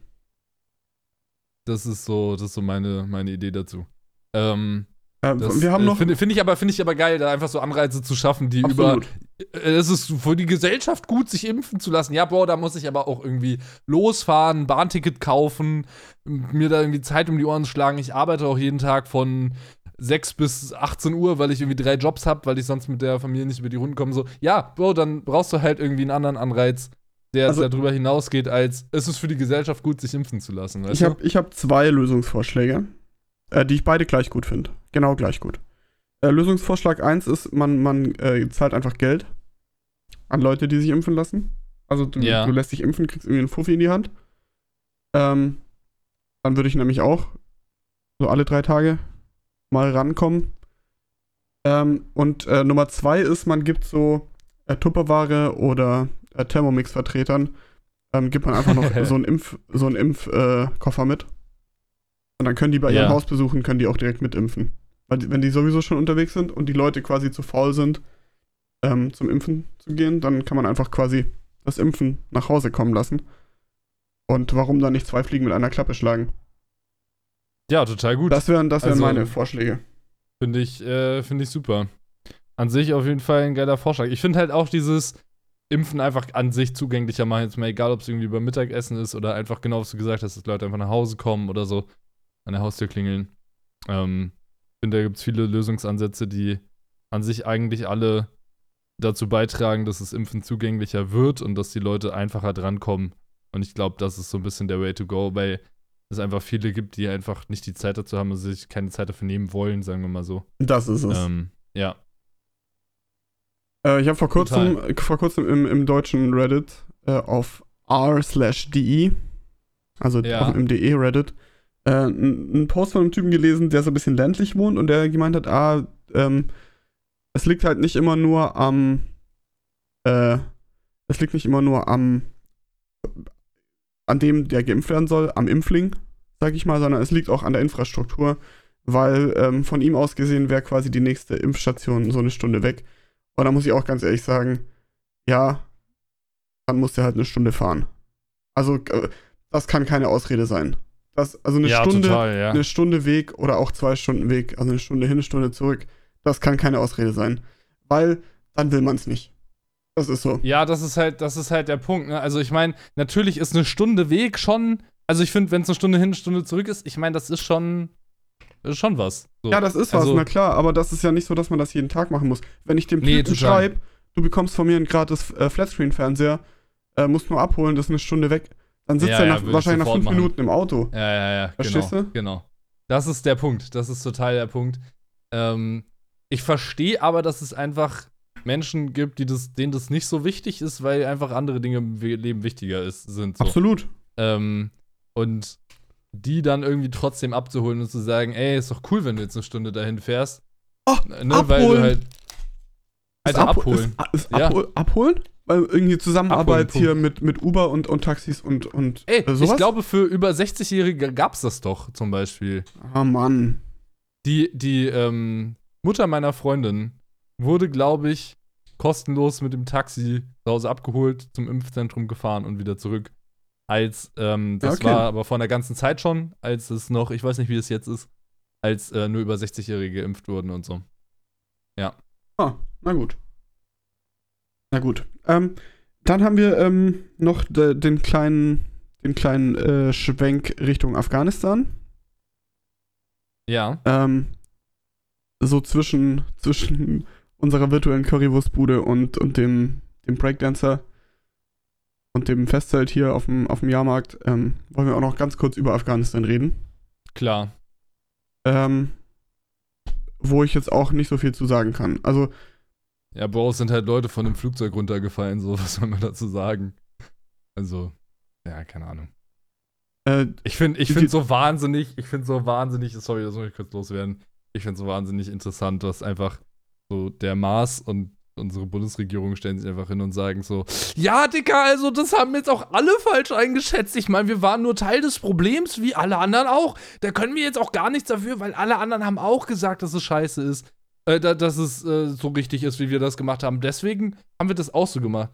A: Das ist so, das ist so meine, meine Idee dazu. Ähm,
B: ähm, das, wir haben noch.
A: Finde find ich, aber, find ich aber geil, da einfach so Anreize zu schaffen, die Absolut. über. Äh, es ist für die Gesellschaft gut, sich impfen zu lassen. Ja, boah, da muss ich aber auch irgendwie losfahren, Bahnticket kaufen, mir da irgendwie Zeit um die Ohren schlagen. Ich arbeite auch jeden Tag von 6 bis 18 Uhr, weil ich irgendwie drei Jobs habe, weil ich sonst mit der Familie nicht über die Runden komme. So, ja, Bro, dann brauchst du halt irgendwie einen anderen Anreiz, der also, darüber hinausgeht, als es ist für die Gesellschaft gut, sich impfen zu lassen.
B: ich habe hab zwei Lösungsvorschläge äh, die ich beide gleich gut finde. Genau gleich gut. Äh, Lösungsvorschlag 1 ist, man, man äh, zahlt einfach Geld an Leute, die sich impfen lassen. Also du, ja. du lässt dich impfen, kriegst irgendwie einen Fuffi in die Hand. Ähm, dann würde ich nämlich auch so alle drei Tage mal rankommen. Ähm, und äh, Nummer zwei ist, man gibt so äh, Tupperware oder äh, Thermomix-Vertretern, ähm, gibt man einfach noch (laughs) so einen Impf, so einen Impfkoffer mit. Und dann können die bei ja. ihren Hausbesuchen, können die auch direkt mitimpfen. Weil wenn die sowieso schon unterwegs sind und die Leute quasi zu faul sind, ähm, zum Impfen zu gehen, dann kann man einfach quasi das Impfen nach Hause kommen lassen. Und warum dann nicht zwei Fliegen mit einer Klappe schlagen?
A: Ja, total gut.
B: Das wären das wären also, meine Vorschläge.
A: Finde ich, äh, find ich super. An sich auf jeden Fall ein geiler Vorschlag. Ich finde halt auch dieses Impfen einfach an sich zugänglicher machen. Jetzt mal egal, ob es irgendwie beim Mittagessen ist oder einfach genau, was du gesagt hast, dass Leute einfach nach Hause kommen oder so an der Haustür klingeln. Ähm, ich finde, da gibt es viele Lösungsansätze, die an sich eigentlich alle dazu beitragen, dass das Impfen zugänglicher wird und dass die Leute einfacher drankommen. Und ich glaube, das ist so ein bisschen der Way to go, weil es einfach viele gibt, die einfach nicht die Zeit dazu haben und sich keine Zeit dafür nehmen wollen, sagen wir mal so.
B: Das ist es.
A: Ähm, ja.
B: Äh, ich habe vor kurzem, vor kurzem im, im deutschen Reddit äh, auf r/de, also ja. im de Reddit, äh, einen Post von einem Typen gelesen, der so ein bisschen ländlich wohnt und der gemeint hat, ah, ähm, es liegt halt nicht immer nur am, äh, es liegt nicht immer nur am, an dem, der geimpft werden soll, am Impfling, sag ich mal, sondern es liegt auch an der Infrastruktur, weil ähm, von ihm aus gesehen wäre quasi die nächste Impfstation so eine Stunde weg. Und da muss ich auch ganz ehrlich sagen, ja, dann muss der halt eine Stunde fahren. Also, äh, das kann keine Ausrede sein. Das, also eine, ja, Stunde, total, ja. eine Stunde Weg oder auch zwei Stunden Weg, also eine Stunde hin, eine Stunde zurück, das kann keine Ausrede sein. Weil dann will man es nicht. Das ist so.
A: Ja, das ist halt, das ist halt der Punkt. Ne? Also ich meine, natürlich ist eine Stunde Weg schon. Also ich finde, wenn es eine Stunde hin, eine Stunde zurück ist, ich meine, das ist schon, das ist schon was. So.
B: Ja, das ist was,
A: Also-
B: na klar, aber das ist ja nicht so, dass man das jeden Tag machen muss. Wenn ich dem
A: Nee,
B: Typen schreibe, du bekommst von mir einen gratis äh, Flatscreen-Fernseher, äh, musst nur abholen, das ist eine Stunde weg, dann sitzt
A: Ja,
B: er nach, wahrscheinlich nach fünf
A: machen.
B: Minuten im Auto.
A: Ja, ja, ja,
B: Verstehst
A: genau.
B: du?
A: Genau. Das ist der Punkt. Das ist total der Punkt. Ähm, ich verstehe aber, dass es einfach Menschen gibt, die das, denen das nicht so wichtig ist, weil einfach andere Dinge im Leben wichtiger ist, sind. So.
B: Absolut.
A: Ähm, und die dann irgendwie trotzdem abzuholen und zu sagen, ey, ist doch cool, wenn du jetzt eine Stunde dahin fährst.
B: Oh,
A: ne, Weil du
B: abholen.
A: halt.
B: Ist
A: Alter,
B: abho-
A: abholen.
B: Ist, ist
A: Ja.
B: abhol abholen? Weil irgendwie Zusammenarbeit
A: Abholen,
B: hier mit, mit Uber und, und Taxis und, und
A: Ey,
B: äh, sowas?
A: ich glaube, für über 60-Jährige gab's das doch zum Beispiel.
B: Ah, Mann.
A: Die, die ähm, Mutter meiner Freundin wurde, glaube ich, kostenlos mit dem Taxi zu Hause abgeholt, zum Impfzentrum gefahren und wieder zurück. Als, ähm, das
B: Okay.
A: war aber vor einer ganzen Zeit schon, als es noch, ich weiß nicht, wie es jetzt ist, als äh, nur über 60-Jährige geimpft wurden und so.
B: Ah, na gut. Na gut. Ähm, dann haben wir ähm, noch de, den kleinen, den kleinen äh, Schwenk Richtung Afghanistan.
A: Ja.
B: Ähm, so zwischen, zwischen unserer virtuellen Currywurstbude und, und dem, dem Breakdancer und dem Festzelt hier auf dem, auf dem Jahrmarkt ähm, wollen wir auch noch ganz kurz über Afghanistan reden.
A: Klar.
B: Ähm, wo ich jetzt auch nicht so viel zu sagen kann. Also,
A: Ja, Bro, es sind halt Leute von dem Flugzeug runtergefallen, so, (laughs) was soll man dazu sagen? Also, ja, keine Ahnung.
B: äh,
A: Ich finde ich find so wahnsinnig, ich finde so wahnsinnig, sorry, das muss ich kurz loswerden. Ich finde so wahnsinnig interessant, dass einfach so der Mars und unsere Bundesregierung stellen sich einfach hin und sagen so, ja, Dicker, also das haben jetzt auch alle falsch eingeschätzt. Ich meine, wir waren nur Teil des Problems, wie alle anderen auch. Da können wir jetzt auch gar nichts dafür, weil alle anderen haben auch gesagt, dass es scheiße ist. Äh, da, dass es äh, so richtig ist, wie wir das gemacht haben. Deswegen haben wir das auch so gemacht.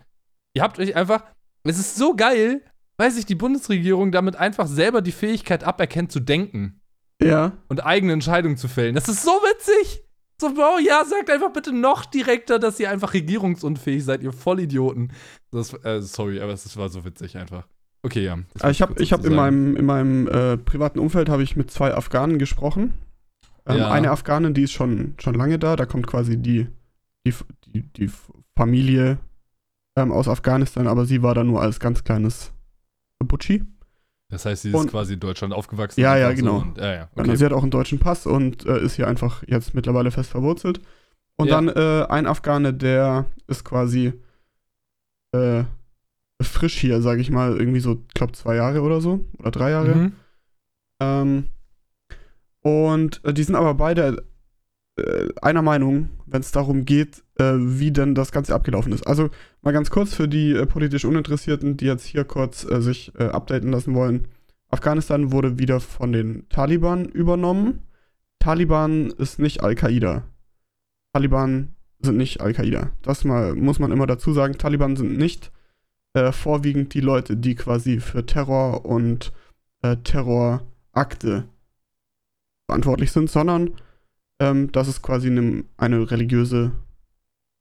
A: Ihr habt euch einfach, es ist so geil, weil sich die Bundesregierung damit einfach selber die Fähigkeit aberkennt zu denken
B: ja.
A: und eigene Entscheidungen zu fällen. Das ist so witzig. So, Bro, ja, sagt einfach bitte noch direkter, dass ihr einfach regierungsunfähig seid, ihr Vollidioten. Das, äh, sorry, aber es war so witzig einfach. Okay, ja.
B: Also ich habe ich hab in meinem, in meinem äh, privaten Umfeld habe ich mit zwei Afghanen gesprochen. Ähm,
A: Ja.
B: Eine Afghanin, die ist schon, schon lange da, da kommt quasi die, die, die, die Familie ähm, aus Afghanistan, aber sie war da nur als ganz kleines Butschi.
A: Das heißt, sie ist
B: und-
A: quasi in Deutschland aufgewachsen.
B: Ja, ja,
A: so
B: genau.
A: und, ja, ja, okay.
B: Sie hat auch einen deutschen Pass und äh, ist hier einfach jetzt mittlerweile fest verwurzelt. Und
A: Ja.
B: dann äh, ein Afghane, der ist quasi äh, frisch hier, sage ich mal, irgendwie so, ich glaube, zwei Jahre oder so, oder drei Jahre.
A: Mhm.
B: Ähm, und äh, die sind aber beide äh, einer Meinung, wenn es darum geht, äh, wie denn das Ganze abgelaufen ist. Also mal ganz kurz für die äh, politisch Uninteressierten, die jetzt hier kurz äh, sich äh, updaten lassen wollen. Afghanistan wurde wieder von den Taliban übernommen. Taliban ist nicht Al-Qaida. Taliban sind nicht Al-Qaida. Das mal, muss man immer dazu sagen. Taliban sind nicht äh, vorwiegend die Leute, die quasi für Terror und Terrorakte verantwortlich sind, sondern ähm, das ist quasi eine, eine religiöse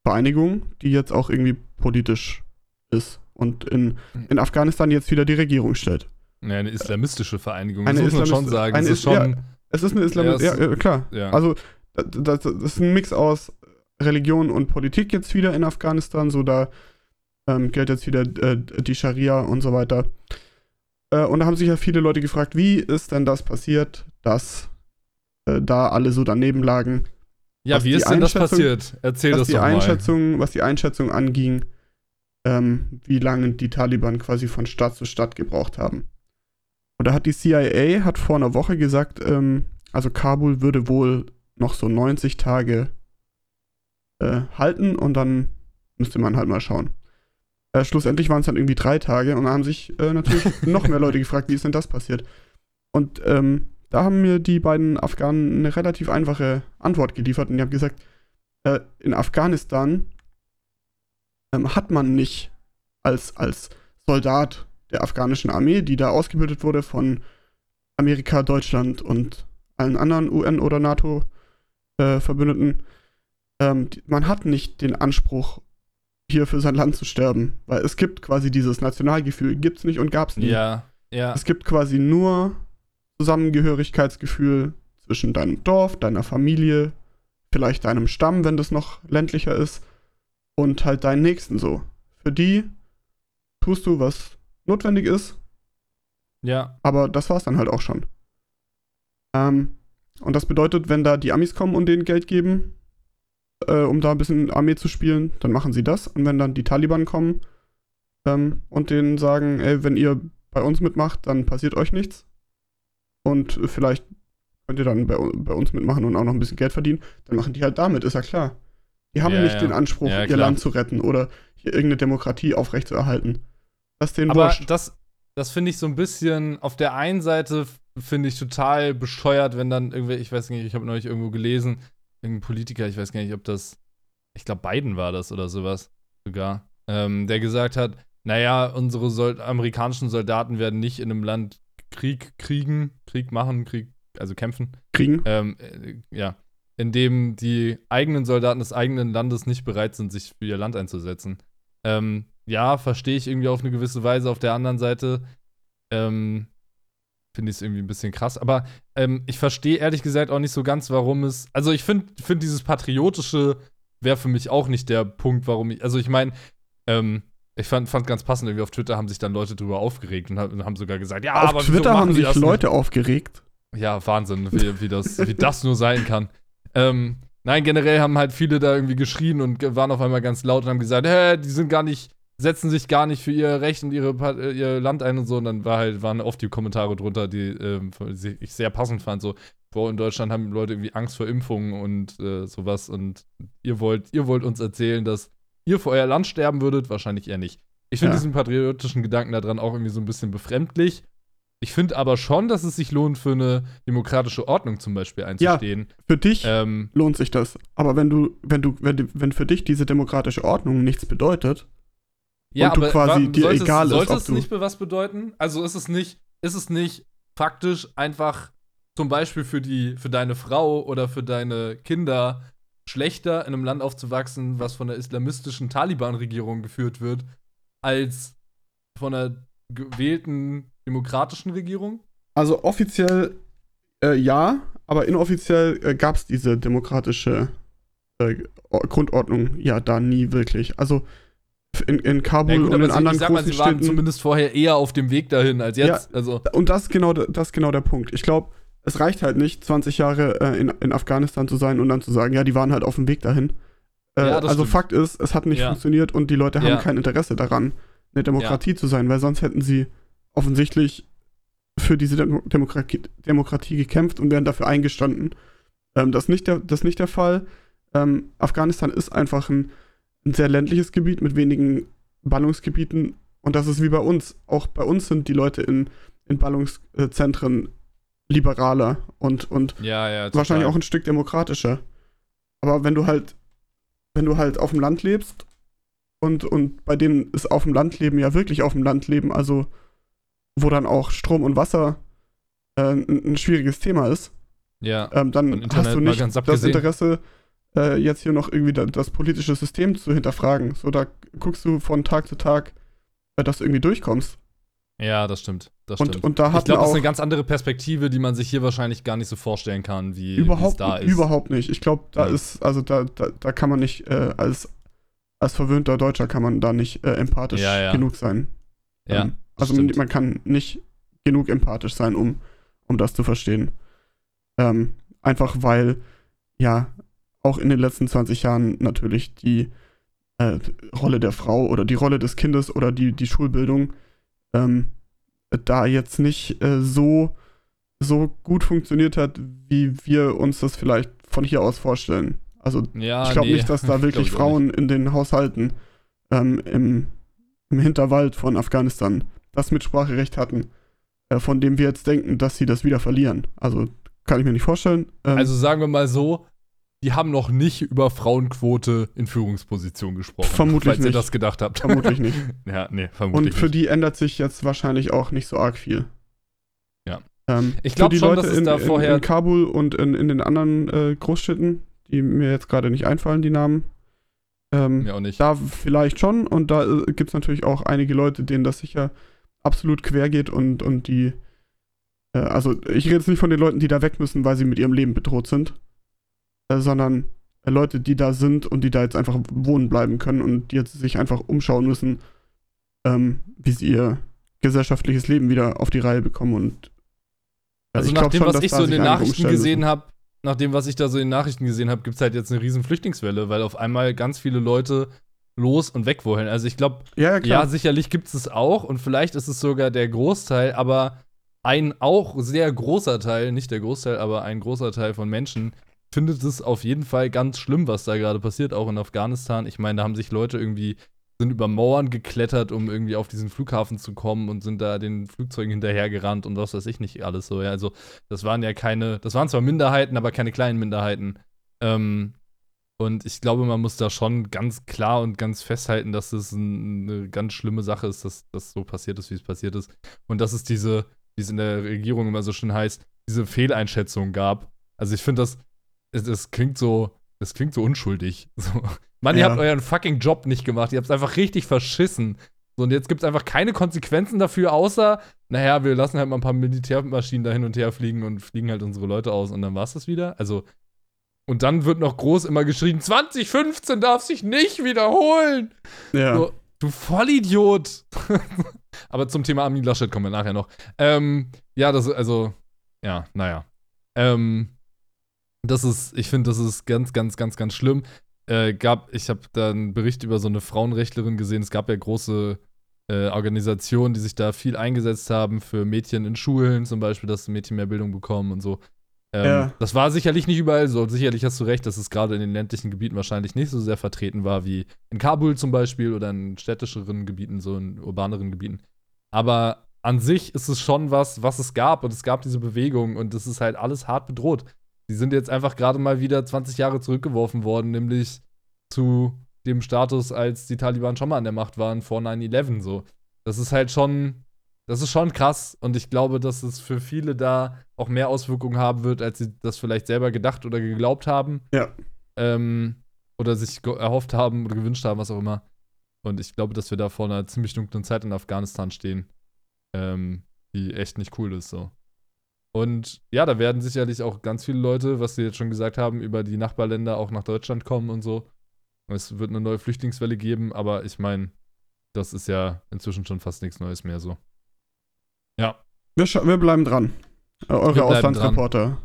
B: Vereinigung, die jetzt auch irgendwie politisch ist und in, in Afghanistan jetzt wieder die Regierung stellt.
A: Ja, eine islamistische Vereinigung,
B: Eine
A: das muss man schon sagen.
B: eine
A: Das ist
B: Is-
A: schon,
B: ja. Es ist eine Islamische,
A: Ja,
B: ja,
A: es-
B: ja, klar.
A: ja.
B: Also das, das, das ist ein Mix aus Religion und Politik jetzt wieder in Afghanistan, so da ähm, gilt jetzt wieder äh, die Scharia und so weiter. Äh, und da haben sich ja viele Leute gefragt, wie ist denn das passiert, dass äh, da alle so daneben lagen,
A: ja,
B: was
A: wie ist denn das passiert? Erzähl das
B: die
A: doch mal.
B: Einschätzung, was die Einschätzung anging, ähm, wie lange die Taliban quasi von Stadt zu Stadt gebraucht haben. Und da hat die CIA hat vor einer Woche gesagt, ähm, also Kabul würde wohl noch so 90 Tage äh, halten und dann müsste man halt mal schauen. Äh, schlussendlich waren es dann irgendwie drei Tage und da haben sich äh, natürlich (laughs) noch mehr Leute gefragt, wie ist denn das passiert? Und ähm, da haben mir die beiden Afghanen eine relativ einfache Antwort geliefert und die haben gesagt, äh, in Afghanistan ähm, hat man nicht als, als Soldat der afghanischen Armee, die da ausgebildet wurde von Amerika, Deutschland und allen anderen UN- oder NATO-Verbündeten, ähm, die- man hat nicht den Anspruch, hier für sein Land zu sterben. Weil es gibt quasi dieses Nationalgefühl, gibt's nicht und gab's nie.
A: Ja, ja.
B: Es gibt quasi nur Zusammengehörigkeitsgefühl zwischen deinem Dorf, deiner Familie, vielleicht deinem Stamm, wenn das noch ländlicher ist, und halt deinen Nächsten so. Für die tust du, was notwendig ist,
A: Ja,
B: aber das war's dann halt auch schon. Ähm, und das bedeutet, wenn da die Amis kommen und denen Geld geben, äh, um da ein bisschen Armee zu spielen, dann machen sie das. Und wenn dann die Taliban kommen ähm, und denen sagen, ey, wenn ihr bei uns mitmacht, dann passiert euch nichts. Und vielleicht könnt ihr dann bei, bei uns mitmachen und auch noch ein bisschen Geld verdienen, dann machen die halt damit, ist ja klar. Die haben
A: Ja,
B: nicht
A: ja.
B: den Anspruch,
A: Ja,
B: ihr. Land zu retten oder hier irgendeine Demokratie aufrechtzuerhalten. Das denen
A: aber
B: wurscht.
A: das, das finde ich so ein bisschen, auf der einen Seite finde ich total bescheuert, wenn dann irgendwie, ich weiß nicht, ich habe neulich irgendwo gelesen, irgendein Politiker, ich weiß gar nicht, ob das, ich glaube Biden war das oder sowas sogar, ähm, der gesagt hat, naja, unsere Sol amerikanischen Soldaten werden nicht in einem Land Krieg kriegen, Krieg machen, Krieg, also kämpfen,
B: Kriegen.
A: ähm, äh, ja, indem die eigenen Soldaten des eigenen Landes nicht bereit sind, sich für ihr Land einzusetzen. Ähm, ja, verstehe ich irgendwie auf eine gewisse Weise. Auf der anderen Seite ähm, finde ich es irgendwie ein bisschen krass. Aber ähm, ich verstehe ehrlich gesagt auch nicht so ganz, warum es. Also ich finde find dieses Patriotische wäre für mich auch nicht der Punkt, warum ich. Also ich meine, ähm, ich fand, fand ganz passend, irgendwie auf Twitter haben sich dann Leute drüber aufgeregt und haben, sogar gesagt, ja,
B: Auf
A: aber
B: Twitter haben sich
A: das nicht?
B: Leute aufgeregt.
A: Ja, Wahnsinn, wie, wie, das, wie das nur sein kann. Ähm, nein, generell haben halt viele da irgendwie geschrien und waren auf einmal ganz laut und haben gesagt, hä, die sind gar nicht, setzen sich gar nicht für ihr Recht und ihre, äh, ihr Land ein und so. Und dann war halt, waren oft die Kommentare drunter, die ähm, ich sehr passend fand. So, boah, in Deutschland haben Leute irgendwie Angst vor Impfungen und äh, sowas. Und ihr wollt, ihr wollt uns erzählen, dass ihr für euer Land sterben würdet? Wahrscheinlich eher nicht. Ich finde
B: Ja.
A: diesen patriotischen Gedanken daran auch irgendwie so ein bisschen befremdlich. Ich finde aber schon, dass es sich lohnt, für eine demokratische Ordnung zum Beispiel einzustehen.
B: Für dich
A: Ähm,
B: lohnt sich das. Aber wenn du, wenn du, wenn, wenn für dich diese demokratische Ordnung nichts bedeutet,
A: ja,
B: Und du
A: aber
B: quasi dir
A: sollte
B: egal
A: es,
B: ist,
A: sollte es nicht was bedeuten? Also ist es nicht, ist es nicht faktisch einfach zum Beispiel für die, für deine Frau oder für deine Kinder schlechter in einem Land aufzuwachsen, was von der islamistischen Taliban-Regierung geführt wird, als von einer gewählten demokratischen Regierung?
B: also offiziell äh, ja, aber inoffiziell äh, gab es diese demokratische äh, Grundordnung ja da nie wirklich. Also in, in Kabul
A: Ja, gut,
B: und in anderen
A: ich sag mal,
B: großen
A: sie waren
B: Städten.
A: zumindest vorher eher auf dem Weg dahin als jetzt. Also,
B: Und das ist genau, das ist genau der Punkt. Ich glaube, es reicht halt nicht, 20 Jahre äh, in, in Afghanistan zu sein und dann zu sagen, ja, die waren halt auf dem Weg dahin. Äh,
A: Ja,
B: also
A: stimmt.
B: Fakt ist, es hat nicht
A: Ja.
B: funktioniert und die Leute haben
A: Ja.
B: kein Interesse daran, eine Demokratie zu sein, weil sonst hätten sie offensichtlich für diese Demo Demokratie, Demokratie gekämpft und wären dafür eingestanden. Ähm, das, ist nicht der, das ist nicht der Fall. Ähm, Afghanistan ist einfach ein, ein sehr ländliches Gebiet mit wenigen Ballungsgebieten und das ist wie bei uns. Auch bei uns sind die Leute in, in Ballungszentren liberaler und, und
A: ja, ja.
B: wahrscheinlich auch ein Stück demokratischer. Aber wenn du halt, wenn du halt auf dem Land lebst und, und bei denen ist auf dem Land leben ja wirklich auf dem Land leben, also wo dann auch Strom und Wasser äh, ein, ein schwieriges Thema ist,
A: Ja.
B: ähm, dann hast du nicht das
A: abgesehen.
B: Interesse, äh, jetzt hier noch irgendwie da, das politische System zu hinterfragen. So, da guckst du von Tag zu Tag, äh, dass du irgendwie durchkommst.
A: Ja, das stimmt. Das
B: Und,
A: stimmt.
B: und da
A: ich glaube, das
B: auch
A: ist eine ganz andere Perspektive, die man sich hier wahrscheinlich gar nicht so vorstellen kann, wie es
B: überhaupt,
A: da ist.
B: überhaupt nicht. Ich glaube, da
A: Ja.
B: ist, also da, da, da kann man nicht, äh, als, als verwöhnter Deutscher kann man da nicht äh, empathisch
A: Ja, ja.
B: genug sein.
A: Ja,
B: Ähm, also
A: stimmt.
B: man kann nicht genug empathisch sein, um, um das zu verstehen. Ähm, einfach weil, ja, auch in den letzten 20 Jahren natürlich die äh, Rolle der Frau oder die Rolle des Kindes oder die, die Schulbildung ähm, da jetzt nicht äh, so, so gut funktioniert hat, wie wir uns das vielleicht von hier aus vorstellen. Also
A: ja,
B: ich glaube
A: nee.
B: nicht, dass da (laughs) wirklich Frauen in den Haushalten ähm, im, im Hinterwald von Afghanistan das Mitspracherecht hatten, äh, von dem wir jetzt denken, dass sie das wieder verlieren. Also kann ich mir nicht vorstellen. Ähm,
A: Also sagen wir mal so, die haben noch nicht über Frauenquote in Führungspositionen gesprochen.
B: Vermutlich
A: falls ihr
B: nicht.
A: das gedacht habt.
B: vermutlich nicht. (laughs)
A: ja, nee,
B: Und
A: vermutlich
B: für
A: nicht.
B: die ändert sich jetzt wahrscheinlich auch nicht so arg viel.
A: Ja.
B: Ähm,
A: Ich
B: für
A: glaub
B: die
A: schon,
B: Leute
A: dass es
B: in,
A: da
B: in,
A: vorher-
B: in Kabul und in, in den anderen äh, Großstädten, die mir jetzt gerade nicht einfallen, die Namen, Ähm,
A: Mir auch nicht.
B: Da vielleicht schon und da äh, gibt es natürlich auch einige Leute, denen das sicher absolut quer geht und, und die, äh, also ich rede jetzt nicht von den Leuten, die da weg müssen, weil sie mit ihrem Leben bedroht sind, äh, sondern äh, Leute, die da sind und die da jetzt einfach wohnen bleiben können und die jetzt sich einfach umschauen müssen, ähm, wie sie ihr gesellschaftliches Leben wieder auf die Reihe bekommen und äh,
A: Also
B: ich
A: nach dem,
B: schon,
A: was ich so in den Nachrichten gesehen habe, nach dem, was ich da so in den Nachrichten gesehen habe, gibt es halt jetzt eine riesen Flüchtlingswelle, weil auf einmal ganz viele Leute los und weg wollen. Also ich glaube,
B: Ja, ja,
A: sicherlich gibt es es auch und vielleicht ist es sogar der Großteil, aber ein auch sehr großer Teil, nicht der Großteil, aber ein großer Teil von Menschen findet es auf jeden Fall ganz schlimm, was da gerade passiert, auch in Afghanistan. Ich meine, da haben sich Leute irgendwie sind über Mauern geklettert, um irgendwie auf diesen Flughafen zu kommen und sind da den Flugzeugen hinterhergerannt und was weiß ich nicht alles so. Ja, also das waren ja keine, das waren zwar Minderheiten, aber keine kleinen Minderheiten. Ähm, und ich glaube, man muss da schon ganz klar und ganz festhalten, dass es ein, eine ganz schlimme Sache ist, dass das so passiert ist, wie es passiert ist. Und dass es diese, wie es in der Regierung immer so schön heißt, diese Fehleinschätzung gab. Also ich finde das, es, klingt so, das klingt so unschuldig. (laughs) So. Mann, ihr
B: Ja.
A: habt euren fucking Job nicht gemacht. Ihr habt es einfach richtig verschissen. So, und jetzt gibt es einfach keine Konsequenzen dafür, außer, naja, wir lassen halt mal ein paar Militärmaschinen da hin und her fliegen und fliegen halt unsere Leute aus und dann war es das wieder. Also, und dann wird noch groß immer geschrien, 2015 darf sich nicht wiederholen.
B: ja.
A: So, du Vollidiot. (laughs) Aber zum Thema Armin Laschet kommen wir nachher noch. Ähm, ja, das, also, ja, naja. Ähm, das ist, ich finde, das ist ganz, ganz, ganz, ganz schlimm. Äh, gab, ich habe da einen Bericht über so eine Frauenrechtlerin gesehen. Es gab ja große äh, Organisationen, die sich da viel eingesetzt haben für Mädchen in Schulen, zum Beispiel, dass Mädchen mehr Bildung bekommen und so. Ähm,
B: Ja.
A: Das war sicherlich nicht überall so. Sicherlich hast du recht, dass es gerade in den ländlichen Gebieten wahrscheinlich nicht so sehr vertreten war wie in Kabul zum Beispiel oder in städtischeren Gebieten, so in urbaneren Gebieten. Aber an sich ist es schon was, was es gab und es gab diese Bewegung und es ist halt alles hart bedroht. Die sind jetzt einfach gerade mal wieder 20 Jahre zurückgeworfen worden, nämlich zu dem Status, als die Taliban schon mal an der Macht waren, vor 9-11 so. Das ist halt schon, das ist schon krass und ich glaube, dass es für viele da auch mehr Auswirkungen haben wird, als sie das vielleicht selber gedacht oder geglaubt haben.
B: Ja.
A: Ähm, oder sich erhofft haben oder gewünscht haben, was auch immer. Und ich glaube, dass wir da vor einer ziemlich dunklen Zeit in Afghanistan stehen, ähm, die echt nicht cool ist so. Und ja, da werden sicherlich auch ganz viele Leute, was sie jetzt schon gesagt haben, über die Nachbarländer auch nach Deutschland kommen und so. Es wird eine neue Flüchtlingswelle geben, aber ich meine, das ist ja inzwischen schon fast nichts Neues mehr so. Ja,
B: Wir, wir bleiben dran. Äh, eure Auslandsreporter,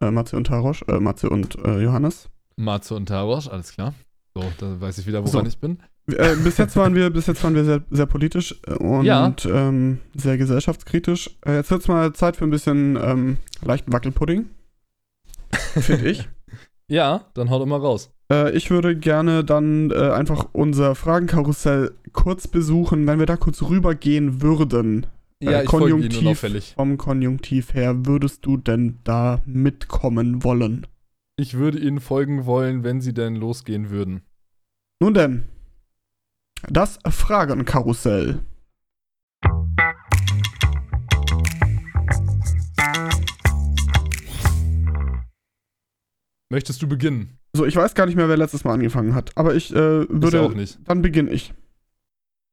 B: äh, Matze und Tarosch, äh, Matze und äh, Johannes.
A: Matze und Tarosch, alles klar. So, da weiß ich wieder, woran
B: So.
A: ich bin.
B: Äh, bis jetzt waren wir, bis jetzt waren wir sehr, sehr politisch äh, und
A: Ja.
B: ähm, sehr gesellschaftskritisch. Äh, jetzt wird's mal Zeit für ein bisschen ähm, leichten Wackelpudding. Finde ich. (laughs)
A: Ja, dann hau doch mal raus.
B: Äh, ich würde gerne dann äh, einfach unser Fragenkarussell kurz besuchen, wenn wir da kurz rübergehen würden.
A: Ja, ich
B: Konjunktiv. Vom Konjunktiv her, würdest du denn da mitkommen wollen?
A: Ich würde Ihnen folgen wollen, wenn Sie denn losgehen würden.
B: Nun denn, das Fragenkarussell.
A: Möchtest du beginnen?
B: So, ich weiß gar nicht mehr, wer letztes Mal angefangen hat, aber ich äh,
A: Ich
B: würde.
A: auch nicht.
B: Dann beginne ich.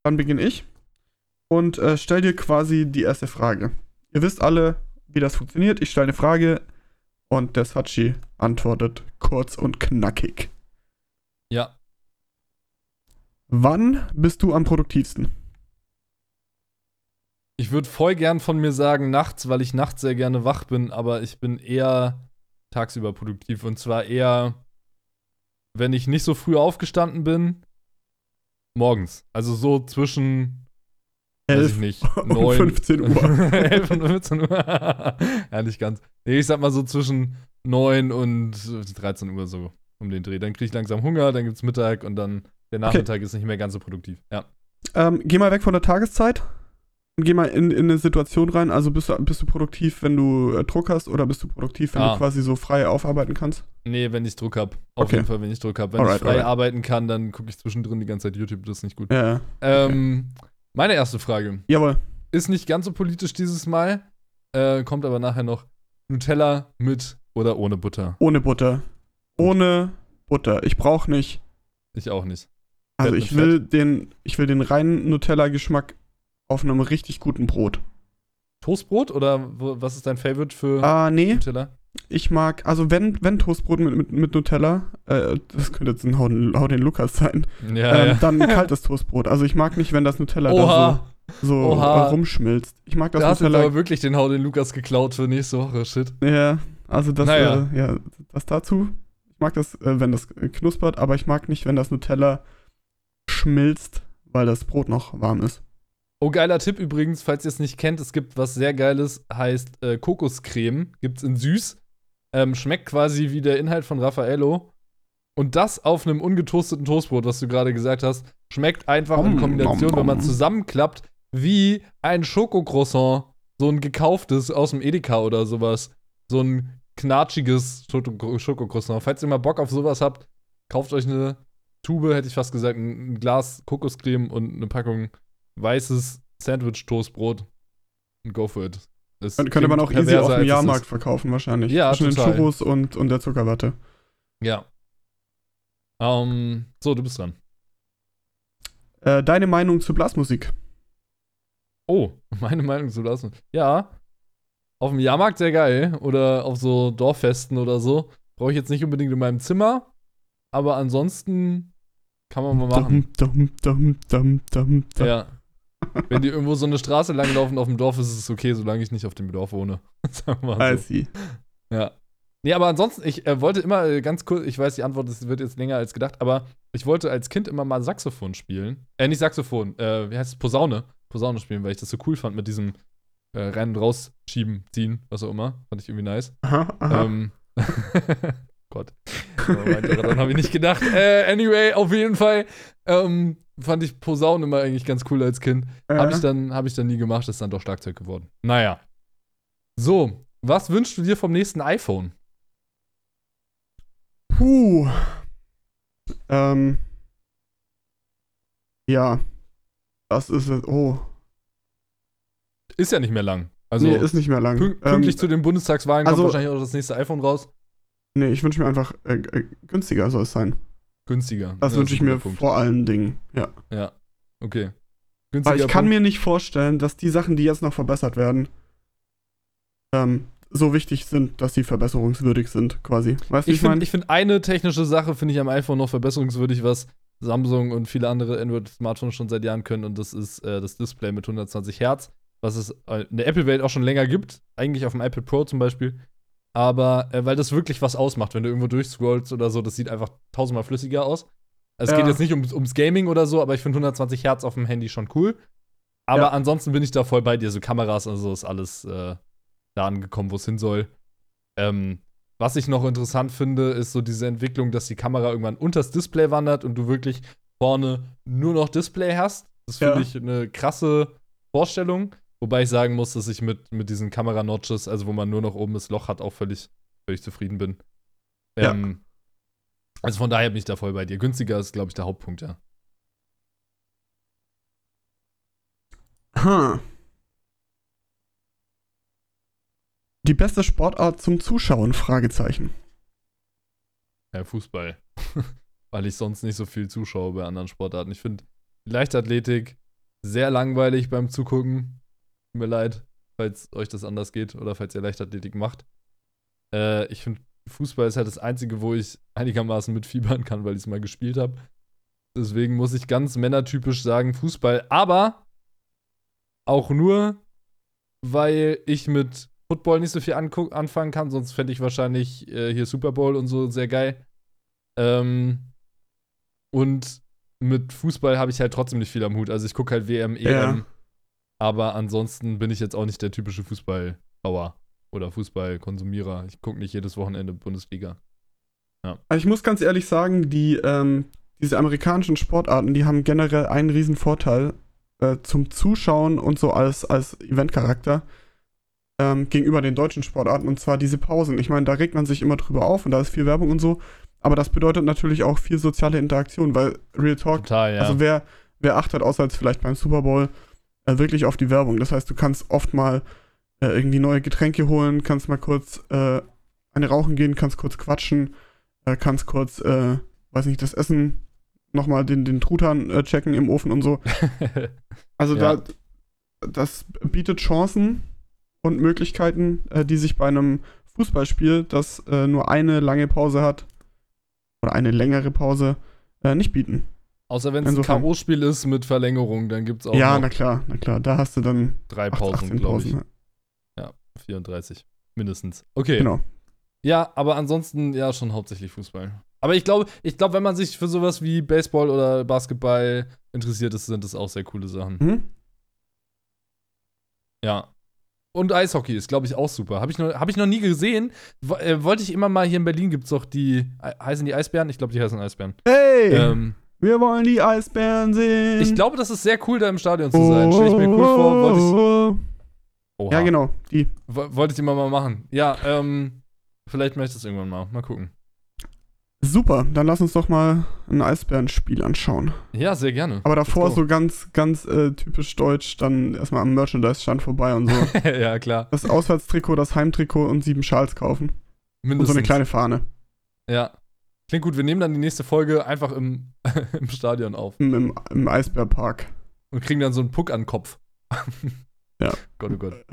B: Dann beginne ich. Und äh, stell dir quasi die erste Frage. Ihr wisst alle, wie das funktioniert. Ich stelle eine Frage und der Sachi antwortet kurz und knackig. Wann bist du am produktivsten?
A: Ich würde voll gern von mir sagen nachts, weil ich nachts sehr gerne wach bin, aber ich bin eher tagsüber produktiv. Und zwar eher, wenn ich nicht so früh aufgestanden bin, morgens. Also so zwischen, weiß ich
B: 11
A: nicht, (laughs)
B: und
A: 9,
B: 15 Uhr. (laughs)
A: 11 und 15 Uhr. (laughs) ja, nicht ganz. Nee, ich sag mal so zwischen 9 und 13 Uhr so um den Dreh. Dann kriege ich langsam Hunger, dann gibt's Mittag und dann der Nachmittag ist nicht mehr ganz so produktiv. Ja.
B: Ähm, geh mal weg von der Tageszeit und geh mal in, in eine Situation rein. Also bist du, bist du produktiv, wenn du äh, Druck hast oder bist du produktiv, wenn
A: Ah.
B: du quasi so frei aufarbeiten kannst?
A: Nee, wenn ich Druck hab. Auf
B: Okay.
A: jeden Fall, wenn ich Druck hab. Wenn
B: Alright,
A: ich frei
B: alright.
A: arbeiten kann, dann gucke ich zwischendrin die ganze Zeit YouTube, das ist nicht gut.
B: Ja, ja.
A: Ähm, meine erste Frage.
B: Jawohl.
A: Ist nicht ganz so politisch dieses Mal, äh, kommt aber nachher noch Nutella mit oder ohne Butter.
B: Ohne Butter. Ohne Butter. Ich brauche nicht
A: Ich auch nicht.
B: Also
A: Fett
B: ich will den, ich will den reinen Nutella-Geschmack auf einem richtig guten Brot.
A: Toastbrot oder was ist dein Favorite für
B: Ah, nee,
A: Nutella?
B: ich mag, also wenn, wenn Toastbrot mit, mit, mit Nutella, äh, das könnte jetzt ein Hau, Hau den Lukas sein,
A: Ja,
B: ähm,
A: ja.
B: dann (laughs) kaltes Toastbrot. Also ich mag nicht, wenn das Nutella da
A: Oha,
B: so, so
A: Oha.
B: rumschmilzt. Ich mag das
A: da hast du
B: Nutella
A: aber wirklich den Hau den Lukas geklaut für nächste Woche. Shit.
B: Ja, also das,
A: Naja.
B: äh, ja, das dazu. Ich mag das, äh, wenn das knuspert, aber ich mag nicht, wenn das Nutella schmilzt, weil das Brot noch warm ist.
A: Oh, geiler Tipp übrigens, falls ihr es nicht kennt, es gibt was sehr geiles, heißt äh, Kokoscreme. Gibt's in süß. Ähm, schmeckt quasi wie der Inhalt von Raffaello. Und das auf einem ungetoasteten Toastbrot, was du gerade gesagt hast, schmeckt einfach in Kombination, wenn man zusammenklappt, wie ein Schokocroissant. So ein gekauftes aus dem Edeka oder sowas. So ein knatschiges Schoko- Schokocroissant. Falls ihr mal Bock auf sowas habt, kauft euch eine Tube, hätte ich fast gesagt, ein, Glas Kokoscreme und eine Packung weißes Sandwich-Toastbrot und go for it. Das
B: könnte man auch easy auf dem Jahrmarkt verkaufen, wahrscheinlich.
A: Ja,
B: Zwischen
A: total.
B: den Churros und, und der Zuckerwatte.
A: Ja. Ähm, so, du bist dran.
B: Äh, deine Meinung zu Blasmusik?
A: Oh, (laughs) meine Meinung zu lassen. Ja. Auf dem Jahrmarkt sehr geil. Oder auf so Dorffesten oder so. Brauche ich jetzt nicht unbedingt in meinem Zimmer. Aber ansonsten kann man mal machen.
B: Dum, dum, dum, dum, dum.
A: Ja. Wenn die irgendwo so eine Straße langlaufen auf dem Dorf, ist es okay, solange ich nicht auf dem Dorf wohne. (laughs) Sagen wir mal
B: I
A: so.
B: see.
A: Ja. Nee, aber ansonsten, ich äh, wollte immer äh, ganz kurz, ich weiß, die Antwort ist, wird jetzt länger als gedacht, aber ich wollte als Kind immer mal Saxophon spielen. Äh, nicht Saxophon, äh, wie heißt es? Posaune. Posaune spielen, weil ich das so cool fand mit diesem äh, rein und raus schieben, ziehen, was auch immer. Fand ich irgendwie nice.
B: Aha, aha.
A: Ähm, (laughs) Gott. Daran habe ich nicht gedacht. Äh, anyway, auf jeden Fall ähm, fand ich Posaune immer eigentlich ganz cool als Kind. Habe ich, dann, hab ich dann nie gemacht, ist dann doch Schlagzeug geworden. Naja. So, was wünschst du dir vom nächsten iPhone?
B: Puh. Ähm. Ja. Das ist es. Oh.
A: Ist ja nicht mehr lang. Also
B: nee, ist nicht mehr lang.
A: pünk pünktlich
B: ähm,
A: zu den Bundestagswahlen
B: also-
A: kommt wahrscheinlich auch das nächste iPhone raus.
B: Nee, ich wünsche mir einfach äh, äh, günstiger soll es sein.
A: Günstiger.
B: Das
A: Ja,
B: wünsche ich mir
A: Punkt.
B: vor allen Dingen. Ja.
A: Ja. Okay.
B: Weil ich kann
A: Punkt.
B: mir nicht vorstellen, dass die Sachen, die jetzt noch verbessert werden, ähm, so wichtig sind, dass sie verbesserungswürdig sind, quasi. Weißt du,
A: Ich finde ich find eine technische Sache, finde ich am iPhone noch verbesserungswürdig, was Samsung und viele andere Android-Smartphones schon seit Jahren können. Und das ist äh, das Display mit 120 Hertz, was es äh, in der Apple-Welt auch schon länger gibt. Eigentlich auf dem iPad Pro zum Beispiel. Aber äh, weil das wirklich was ausmacht, wenn du irgendwo durchscrollst oder so, das sieht einfach tausendmal flüssiger aus. Also es
B: Ja.
A: geht jetzt nicht um, ums Gaming oder so, aber ich finde 120 Hertz auf dem Handy schon cool. Aber
B: Ja.
A: ansonsten bin ich da voll bei dir. So Kameras und so ist alles äh, da angekommen, wo es hin soll. Ähm, was ich noch interessant finde, ist so diese Entwicklung, dass die Kamera irgendwann unters Display wandert und du wirklich vorne nur noch Display hast. Das finde
B: Ja.
A: ich eine krasse Vorstellung. Wobei ich sagen muss, dass ich mit, mit diesen Kamera-Notches, also wo man nur noch oben das Loch hat, auch völlig, völlig zufrieden bin.
B: Ja.
A: Ähm, also von daher bin ich da voll bei dir. Günstiger ist, glaube ich, der Hauptpunkt, ja.
B: Ha. Die beste Sportart zum Zuschauen? Fragezeichen.
A: Ja, Fußball. (laughs) Weil ich sonst nicht so viel zuschaue bei anderen Sportarten. Ich finde Leichtathletik sehr langweilig beim Zugucken. Tut mir leid, falls euch das anders geht oder falls ihr Leichtathletik macht. Äh, ich finde Fußball ist halt das Einzige, wo ich einigermaßen mitfiebern kann, weil ich es mal gespielt habe. Deswegen muss ich ganz männertypisch sagen Fußball. Aber auch nur, weil ich mit Football nicht so viel anfangen kann, sonst fände ich wahrscheinlich äh, hier Super Bowl und so sehr geil. Ähm, und mit Fußball habe ich halt trotzdem nicht viel am Hut. Also ich gucke halt WM, EM,
B: Ja.
A: Aber ansonsten bin ich jetzt auch nicht der typische Fußballbauer oder Fußballkonsumierer. Ich gucke nicht jedes Wochenende Bundesliga.
B: Also ich muss ganz ehrlich sagen, die, ähm, diese amerikanischen Sportarten, die haben generell einen riesen Vorteil äh, zum Zuschauen und so als, als Eventcharakter ähm, gegenüber den deutschen Sportarten und zwar diese Pausen. Ich meine, da regt man sich immer drüber auf und da ist viel Werbung und so, aber das bedeutet natürlich auch viel soziale Interaktion, weil Real Talk,
A: Total, ja.
B: also wer, wer achtet, außer jetzt vielleicht beim Super Bowl, äh, wirklich auf die Werbung. Das heißt, du kannst oft mal äh, irgendwie neue Getränke holen, kannst mal kurz äh, eine rauchen gehen, kannst kurz quatschen, äh, kannst kurz, äh, weiß nicht, das Essen nochmal den, den Truthahn äh, checken im Ofen und so. (laughs) Also
A: Ja.
B: da, das bietet Chancen und Möglichkeiten, die sich bei einem Fußballspiel, das nur eine lange Pause hat, oder eine längere Pause, äh, nicht bieten.
A: Außer wenn es ein K.O.-Spiel ist mit Verlängerung, dann gibt es auch
B: ja, na klar, na klar. Da hast du dann
A: drei
B: 8,
A: Pausen,
B: 18
A: glaube ich. Ja, 34. Mindestens. Okay.
B: Genau.
A: Ja, aber ansonsten ja schon hauptsächlich Fußball. Aber ich glaube, ich glaube, wenn man sich für sowas wie Baseball oder Basketball interessiert ist, sind das auch sehr coole Sachen.
B: Mhm.
A: Ja. Und Eishockey ist, glaube ich, auch super. Habe ich, noch- hab ich noch nie gesehen. Äh, wollte ich immer mal, hier in Berlin gibt es doch die, heißen die Eisbären? Ich glaube, die heißen Eisbären.
B: Hey,
A: Ähm,
B: wir wollen die Eisbären sehen.
A: ich glaube, das ist sehr cool, da im Stadion zu sein. Stelle ich mir cool vor. Wollte ich, Oha.
B: Ja, genau, die.
A: Wo- Wollte ich immer mal machen. Ja, ähm, vielleicht möchte ich das irgendwann mal. Mal gucken.
B: Super, dann lass uns doch mal ein Eisbärenspiel anschauen.
A: Ja, sehr gerne.
B: Aber davor so ganz, ganz äh, typisch deutsch, dann erstmal am Merchandise-Stand vorbei und so. (laughs)
A: ja, klar.
B: Das Auswärtstrikot, das Heimtrikot und sieben Schals kaufen. Und
A: Mindestens.
B: so eine kleine Fahne
A: Ja. Klingt gut. Wir nehmen dann die nächste Folge einfach im, (laughs) im Stadion auf
B: im, im, Eisbärpark.
A: und kriegen dann so einen Puck an den Kopf.
B: Ja. (laughs)
A: Gott, oh Gott.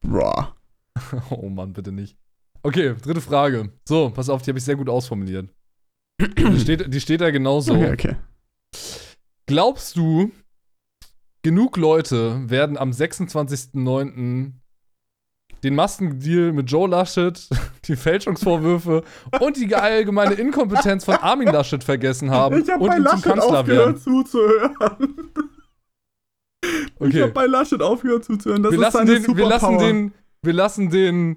B: Bra. (laughs)
A: Oh Mann, bitte nicht. Okay, dritte Frage. So, pass auf, die habe ich sehr gut ausformuliert. Die steht, die steht da genauso.
B: Okay, okay.
A: Glaubst du, genug Leute werden am 26.09. den Maskendeal mit Joe Laschet, (laughs) die Fälschungsvorwürfe und die allgemeine Inkompetenz von Armin Laschet vergessen haben
B: Ich habe
A: und
B: bei
A: ihn zum
B: Laschet
A: Kanzler
B: aufgehört
A: werden?
B: zuzuhören. (laughs) Ich
A: Okay.
B: habe bei Laschet aufgehört zuzuhören. Das
A: wir
B: ist
A: lassen,
B: seine
A: den, wir lassen den, wir lassen den,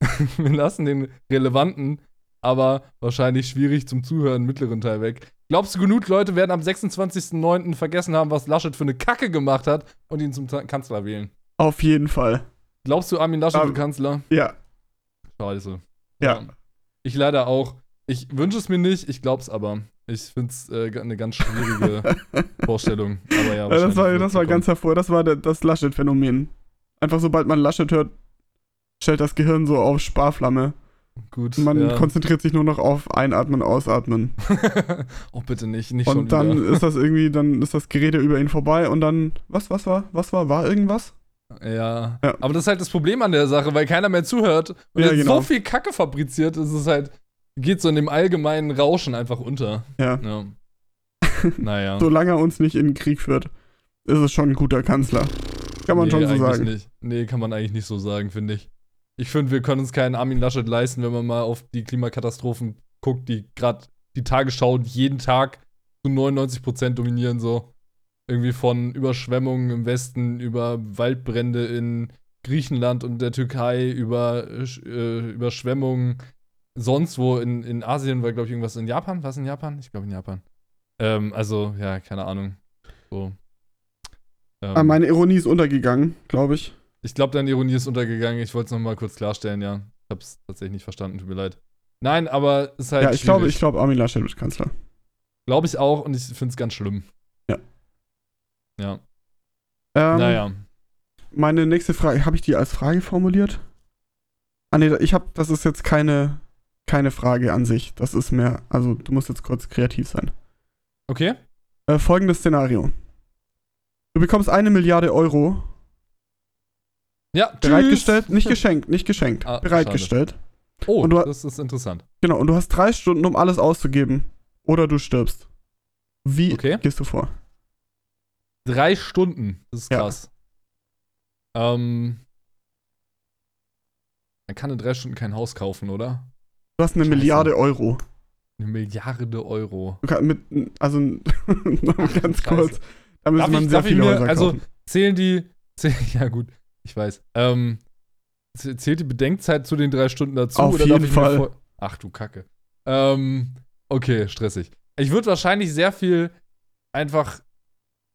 A: (laughs) wir lassen den relevanten, aber wahrscheinlich schwierig zum Zuhören mittleren Teil weg. Glaubst du, genug Leute werden am 26.09. vergessen haben, was Laschet für eine Kacke gemacht hat und ihn zum Kanzler wählen?
B: Auf jeden Fall.
A: Glaubst du, Armin Laschet
B: Ähm,
A: wird Kanzler?
B: Ja,
A: Scheiße.
B: ja.
A: Ich leider auch. Ich wünsche es mir nicht, ich glaub's aber. Ich finde es äh, eine ganz schwierige (laughs) Vorstellung. Aber ja,
B: Ja, das war, das war ganz hervor. Das war das Laschet-Phänomen. Einfach sobald man Laschet hört, stellt das Gehirn so auf Sparflamme.
A: Gut.
B: Man
A: ja.
B: konzentriert sich nur noch auf Einatmen, Ausatmen. (laughs)
A: oh, bitte nicht, nicht schon
B: Und dann
A: wieder.
B: ist das irgendwie, dann ist das Gerede über ihn vorbei und dann, was, was war, was war, war irgendwas?
A: Ja.
B: Ja.
A: Aber das ist halt das Problem an der Sache, weil keiner mehr zuhört. Und
B: Ja,
A: jetzt
B: genau.
A: so viel Kacke fabriziert, ist es halt, geht so in dem allgemeinen Rauschen einfach unter.
B: Ja.
A: Ja. (laughs) naja.
B: Solange er uns nicht in den Krieg führt, ist es schon ein guter Kanzler. Kann man
A: nee,
B: schon so sagen.
A: Nicht. Nee, kann man eigentlich nicht so sagen, finde ich. Ich finde, wir können uns keinen Armin Laschet leisten, wenn man mal auf die Klimakatastrophen guckt, die gerade die Tagesschau jeden Tag zu 99% dominieren, so. Irgendwie von Überschwemmungen im Westen über Waldbrände in Griechenland und der Türkei, über äh, Sch- Überschwemmungen sonst wo in, in Asien, war, glaube ich, irgendwas in Japan. Was in Japan? Ich glaube in Japan. Ähm, also, ja, keine Ahnung. So. Ähm,
B: Ah, meine Ironie ist untergegangen, glaube ich.
A: ich glaube, deine Ironie ist untergegangen. Ich wollte es nochmal kurz klarstellen, ja. Ich habe es tatsächlich nicht verstanden, tut mir leid. Nein, aber es ist halt.
B: ja, ich glaube, ich glaube, Armin Laschet wird Kanzler.
A: Glaube ich auch und ich finde es ganz schlimm.
B: Ja. Ähm,
A: naja.
B: Meine nächste Frage, habe ich die als Frage formuliert? Ah, nee, ich habe, das ist jetzt keine, keine Frage an sich. Das ist mehr, also du musst jetzt kurz kreativ sein.
A: Okay.
B: Äh, folgendes Szenario. Du bekommst eine Milliarde Euro
A: Ja,
B: bereitgestellt, nicht geschenkt, nicht geschenkt, (laughs)
A: Ah,
B: bereitgestellt.
A: Oh,
B: Und du-
A: das ist interessant.
B: Genau, und du hast drei Stunden, um alles auszugeben. Oder du stirbst. Wie
A: Okay.
B: gehst du vor?
A: Drei Stunden. Das ist
B: Ja.
A: krass. Ähm. Man kann in drei Stunden kein Haus kaufen, oder?
B: Du hast eine
A: Scheiße.
B: Milliarde Euro.
A: Eine Milliarde Euro.
B: Mit, also, (laughs) ganz kurz. Da müsste man
A: ich-
B: sehr viele
A: mir- also-. Zählen die. Zählen, (laughs) ja, gut. Ich weiß. Ähm. Zählt die Bedenkzeit zu den drei Stunden dazu?
B: Auf
A: oder
B: jeden
A: darf ich mir
B: Fall.
A: vor- Ach du Kacke. Ähm. Okay, stressig. Ich würde wahrscheinlich sehr viel einfach.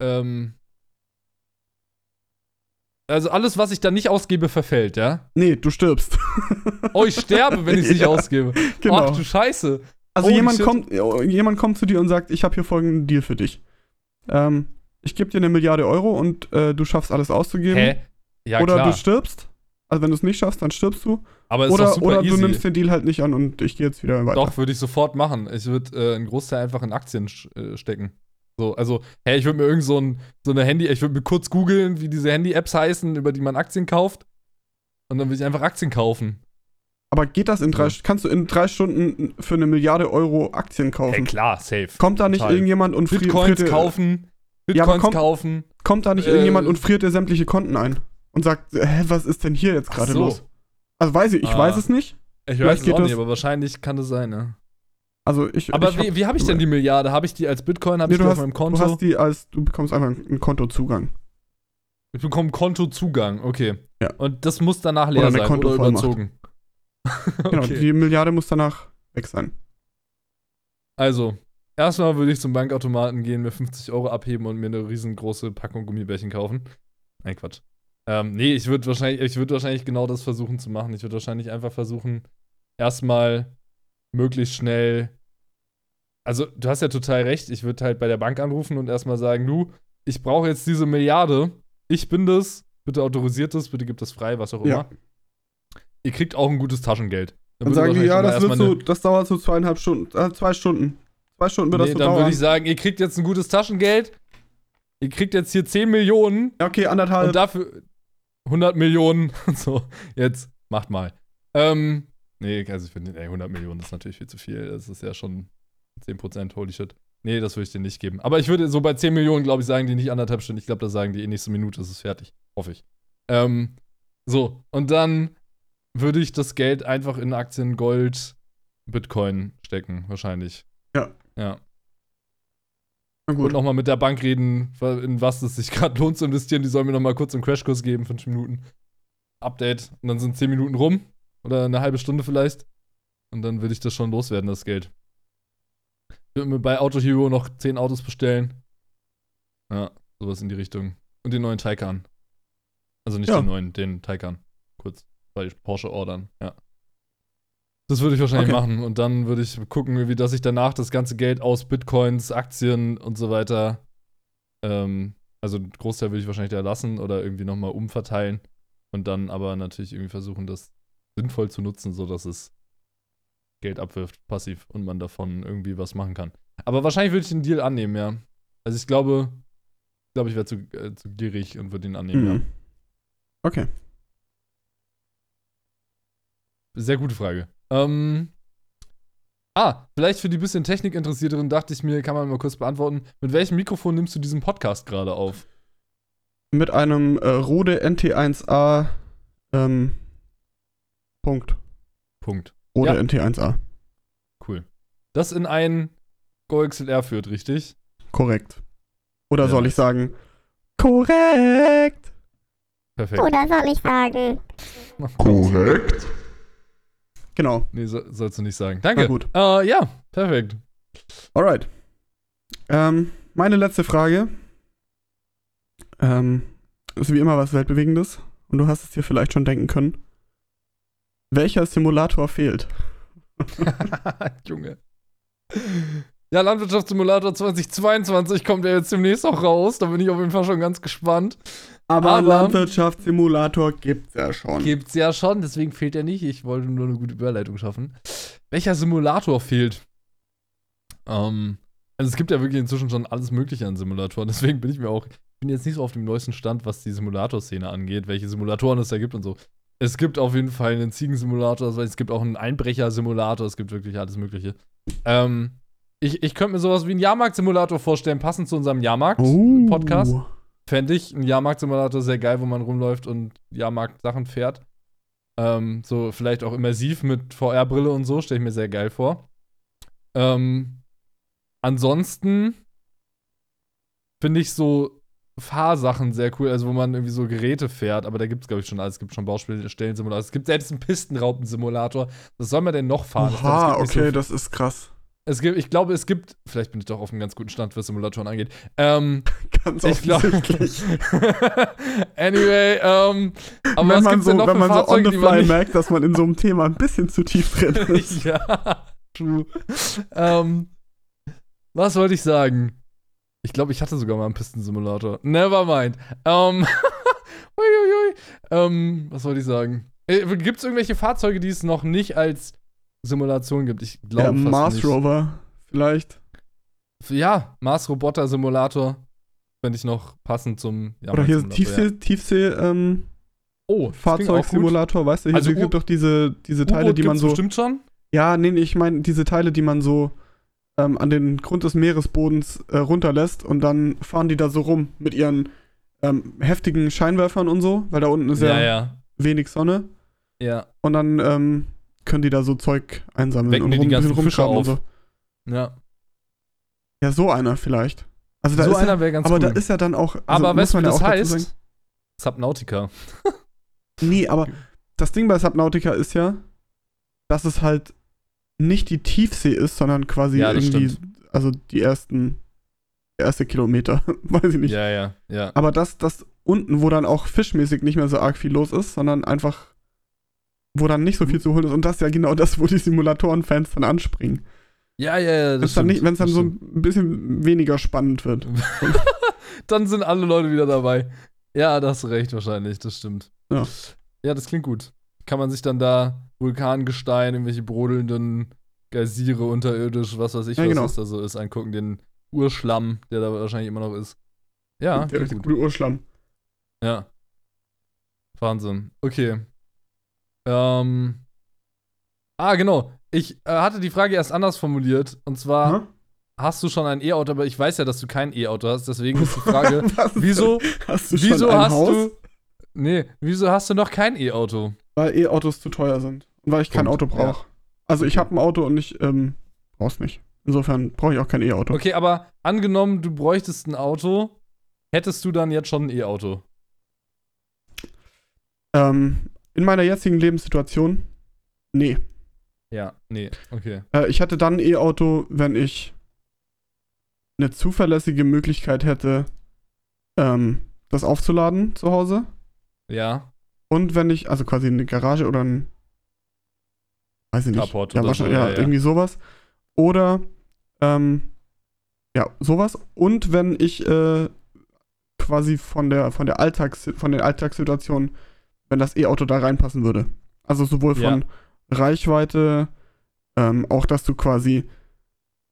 A: Ähm. Also alles, was ich dann nicht ausgebe, verfällt, ja?
B: Nee, du stirbst.
A: Oh, ich sterbe, wenn ich es (laughs) nicht
B: Ja,
A: ausgebe.
B: genau.
A: Ach du Scheiße.
B: Also
A: Holy
B: jemand
A: shit.
B: kommt, jemand kommt zu dir und sagt, ich habe hier folgenden Deal für dich. Ähm, ich gebe dir eine Milliarde Euro und äh, du schaffst alles auszugeben.
A: Hä? Ja,
B: oder
A: klar.
B: du stirbst Also wenn du es nicht schaffst, dann stirbst du.
A: Aber ist doch
B: Oder,
A: super
B: oder
A: easy.
B: du nimmst den Deal halt nicht an und ich gehe jetzt wieder weiter.
A: Doch, würde ich sofort machen. Ich würde äh, einen Großteil einfach in Aktien äh, stecken. So, also, hey, ich würde mir irgend so, ein, so eine Handy, ich würde mir kurz googeln, wie diese Handy-Apps heißen, über die man Aktien kauft. Und dann würde ich einfach Aktien kaufen.
B: Aber geht das in drei,
A: Ja.
B: kannst du in drei Stunden für eine Milliarde Euro Aktien
A: Hey,
B: kaufen?
A: klar, safe.
B: kommt da nicht
A: Total.
B: irgendjemand und friert,
A: Bitcoins
B: friert dir-
A: kaufen,
B: Ja,
A: Bitcoins
B: komm-
A: kaufen.
B: kommt da nicht
A: äh,
B: irgendjemand und friert dir sämtliche Konten ein? Und sagt, hä, was ist denn hier jetzt gerade
A: so.
B: los? Also weiß ich, ich
A: Ah.
B: weiß es nicht.
A: Ich
B: Vielleicht
A: weiß es auch nicht,
B: das-
A: aber wahrscheinlich kann das sein, ne?
B: Also ich.
A: Aber
B: ich
A: wie, wie habe ich denn die Milliarde? Habe ich die als Bitcoin? Habe
B: Nee,
A: ich die
B: du,
A: auf
B: hast,
A: meinem
B: du
A: Konto?
B: hast die als, du bekommst einfach einen Kontozugang.
A: ich bekomme Kontozugang, okay.
B: Ja.
A: Und das muss danach leer
B: Oder
A: sein oder überzogen. (laughs) (laughs)
B: Genau,
A: okay.
B: die Milliarde muss danach weg sein.
A: Also, erstmal würde ich zum Bankautomaten gehen, mir 50 Euro abheben und mir eine riesengroße Packung Gummibärchen kaufen. Nein, Quatsch. Ähm, nee, ich würde wahrscheinlich, ich würde wahrscheinlich genau das versuchen zu machen. Ich würde wahrscheinlich einfach versuchen, erstmal möglichst schnell. Also, du hast ja total recht. Ich würde halt bei der Bank anrufen und erstmal sagen, du, ich brauche jetzt diese Milliarde. Ich bin das. Bitte autorisiert das, bitte gibt das frei, was auch immer.
B: Ja.
A: Ihr kriegt auch ein gutes Taschengeld.
B: Dann
A: würde
B: sagen die, ja, das wird so, das dauert so zweieinhalb Stunden, äh, zwei Stunden. Zwei Stunden wird
A: Nee,
B: das so
A: dann
B: dauern.
A: würde ich sagen, ihr kriegt jetzt ein gutes Taschengeld. Ihr kriegt jetzt hier 10 Millionen
B: ja, okay, anderthalb.
A: und dafür 100 Millionen. (laughs) So, jetzt macht mal. Ähm, nee, also ich finde, ey, 100 Millionen ist natürlich viel zu viel. Das ist ja schon 10%, holy shit. Nee, das würde ich dir nicht geben. Aber ich würde so bei 10 Millionen, glaube ich, sagen die nicht anderthalb Stunden. Ich glaube, da sagen die eh nächste Minute ist es fertig. Hoffe ich. Ähm, so, und dann würde ich das Geld einfach in Aktien, Gold, Bitcoin stecken, wahrscheinlich.
B: Ja.
A: Ja.
B: Na
A: Und
B: gut.
A: nochmal mit der Bank reden, in was es sich (laughs) gerade lohnt zu investieren. Die sollen mir nochmal kurz einen Crashkurs geben, fünf Minuten. Update. Und dann sind zehn Minuten rum. Oder eine halbe Stunde vielleicht. Und dann will ich das schon loswerden, das Geld. Würde mir bei Auto Hero noch zehn Autos bestellen. Ja, sowas in die Richtung. Und den neuen Taycan. Also nicht
B: Ja.
A: den neuen, den Taycan. Kurz bei Porsche ordern, ja. Das würde ich wahrscheinlich
B: Okay.
A: machen. Und dann würde ich gucken, wie dass ich danach das ganze Geld aus Bitcoins, Aktien und so weiter, ähm, also einen Großteil würde ich wahrscheinlich da lassen oder irgendwie nochmal umverteilen. Und dann aber natürlich irgendwie versuchen, das sinnvoll zu nutzen, sodass es Geld abwirft, passiv, und man davon irgendwie was machen kann. Aber wahrscheinlich würde ich den Deal annehmen, ja. Also ich glaube, ich glaube, ich wäre zu, äh, zu gierig und würde ihn annehmen, ja.
B: Mhm. Okay.
A: Sehr gute Frage. Ähm. Ah, vielleicht für die bisschen Technikinteressierteren dachte ich mir, kann man mal kurz beantworten. Mit welchem Mikrofon nimmst du diesen Podcast gerade auf?
B: Mit einem äh, Rode NT1A ähm, Punkt.
A: Punkt.
B: Rode
A: Ja.
B: NT1A.
A: Cool. Das in ein GoXLR führt, richtig?
B: Korrekt. Oder
A: Ja,
B: soll ich sagen, korrekt.
A: Perfekt.
C: Oder soll ich sagen?
D: Korrekt.
B: Genau.
A: Nee, so, sollst du nicht sagen.
B: Na
A: Danke.
B: gut.
A: Äh, ja, perfekt.
B: Alright. Ähm, meine letzte Frage. Ähm, ist wie immer was Weltbewegendes. Und du hast es dir vielleicht schon denken können. Welcher Simulator fehlt? (laughs)
A: Junge. Ja, Landwirtschaftssimulator 2022 kommt ja jetzt demnächst auch raus. Da bin ich auf jeden Fall schon ganz gespannt.
B: Aber,
A: Aber-
B: Landwirtschaftssimulator gibt's ja schon.
A: Gibt's ja schon, deswegen fehlt er nicht. Ich wollte nur eine gute Überleitung schaffen. Welcher Simulator fehlt? Ähm, also es gibt ja wirklich inzwischen schon alles Mögliche an Simulatoren, (laughs) deswegen bin ich mir auch, ich bin jetzt nicht so auf dem neuesten Stand, was die Simulator-Szene angeht, welche Simulatoren es da gibt und so. Es gibt auf jeden Fall einen Ziegensimulator, also es gibt auch einen Einbrecher-Simulator, es gibt wirklich alles Mögliche. Ähm, ich, ich könnte mir sowas wie einen Jahrmarkt-Simulator vorstellen, passend zu unserem Jahrmarkt-Podcast.
B: Oh.
A: Fände ich einen Jahrmarkt-Simulator sehr geil, wo man rumläuft und Jahrmarkt-Sachen fährt. Ähm, so vielleicht auch immersiv mit VR-Brille und so, stelle ich mir sehr geil vor. Ähm, ansonsten finde ich so Fahrsachen sehr cool, also wo man irgendwie so Geräte fährt, aber da gibt es, glaube ich, schon alles. Es gibt schon Baustellensimulator. Es gibt selbst einen Pistenraupensimulator. Was soll man denn noch fahren? So
B: okay,
A: viel-
B: das ist krass.
A: es gibt, ich glaube, es gibt, vielleicht bin ich doch auf einem ganz guten Stand, was Simulatoren angeht. Ähm, (laughs)
B: Ganz
A: ich
B: offensichtlich. (laughs)
A: anyway, ähm, aber
B: wenn
A: was
B: man so,
A: denn noch
B: wenn man so on
A: Fahrzeuge,
B: the fly merkt, dass man in so einem Thema ein bisschen zu tief drin (laughs) ist.
A: ja, true. ähm, was wollte ich sagen? Ich glaube, ich hatte sogar mal einen Pistensimulator. Never mind. Ähm, (laughs) Uiuiui. Ähm, was wollte ich sagen? Äh, gibt es irgendwelche Fahrzeuge, die es noch nicht als Simulation gibt? Ich glaube
B: Ja,
A: fast
B: Mars
A: nicht.
B: Rover vielleicht.
A: Ja, Mars Roboter Simulator. Fände ich noch passend zum ja,
B: Oder hier Tiefsee,
A: Simulator,
B: Tiefsee ähm,
A: ja. Oh.
B: Fahrzeugsimulator, weißt du, hier
A: Also
B: gibt doch diese, diese Teile, die man so.
A: bestimmt schon.
B: Ja, nee, ich meine diese Teile, die man so ähm, an den Grund des Meeresbodens äh, runterlässt und dann fahren die da so rum mit ihren ähm, heftigen Scheinwerfern und so, weil da unten ist ja,
A: Ja, ja.
B: wenig Sonne.
A: Ja,
B: Und dann ähm, können die da so Zeug einsammeln
A: Wecken
B: und
A: die die
B: rum,
A: ganzen Fische auf.
B: So.
A: ja.
B: Ja, so einer vielleicht. Also da
A: so
B: ist
A: einer
B: ja,
A: wäre ganz
B: aber
A: cool.
B: da ist ja dann auch. Also
A: aber weißt du, das heißt? Subnautica.
B: Nee, aber das Ding bei Subnautica ist ja, dass es halt nicht die Tiefsee ist, sondern quasi
A: Ja, das
B: irgendwie,
A: stimmt.
B: also die ersten, erste Kilometer, (laughs) weiß ich nicht.
A: Ja, ja, ja.
B: Aber das, das unten, wo dann auch fischmäßig nicht mehr so arg viel los ist, sondern einfach, wo dann nicht so viel zu holen ist. Und das ist ja genau das, wo die Simulatoren-Fans dann anspringen.
A: Ja, ja, ja.
B: Wenn
A: Das
B: es dann, nicht- wenn's dann
A: das
B: so ein bisschen weniger spannend wird. (laughs)
A: dann sind alle Leute wieder dabei. Ja, da hast du recht wahrscheinlich, das stimmt.
B: Ja.
A: Ja, das klingt gut. Kann man sich dann da Vulkangestein, irgendwelche brodelnden Geysire unterirdisch, was weiß ich,
B: Ja,
A: was
B: genau.
A: das da so ist, angucken, den Urschlamm, der da wahrscheinlich immer noch ist. Ja,
B: der richtig gute Urschlamm.
A: Ja. Wahnsinn. Okay. Ähm. Ah, genau. Ich äh, hatte die Frage erst anders formuliert. Und zwar,
B: Aha.
A: hast du schon ein E-Auto, aber ich weiß ja, dass du kein E-Auto hast. Deswegen ist die (laughs) Frage, wieso,
B: hast du
A: wieso hast
B: Haus?
A: du. Nee, wieso hast du noch kein E-Auto?
B: Weil E-Autos zu teuer sind. Und weil ich kein
A: Punkt.
B: Auto brauche. Also ich habe ein Auto und ich ähm, brauch's nicht. Insofern brauche ich auch kein E-Auto.
A: Okay, aber angenommen, du bräuchtest ein Auto, hättest du dann jetzt schon ein E-Auto?
B: Ähm, in meiner jetzigen Lebenssituation, nee.
A: Ja, nee, okay.
B: Äh, ich hätte dann ein E-Auto, wenn ich eine zuverlässige Möglichkeit hätte, ähm, das aufzuladen zu Hause.
A: Ja,
B: Und wenn ich, also quasi eine Garage oder ein, weiß ich nicht,
A: Carport
B: ja,
A: oder so,
B: ja,
A: ja, ja.
B: irgendwie sowas. Oder, ähm, ja, sowas. Und wenn ich äh, quasi von der, von der Alltags, von den Alltagssituationen, wenn das E-Auto da reinpassen würde. Also sowohl von Reichweite, ähm, auch dass du quasi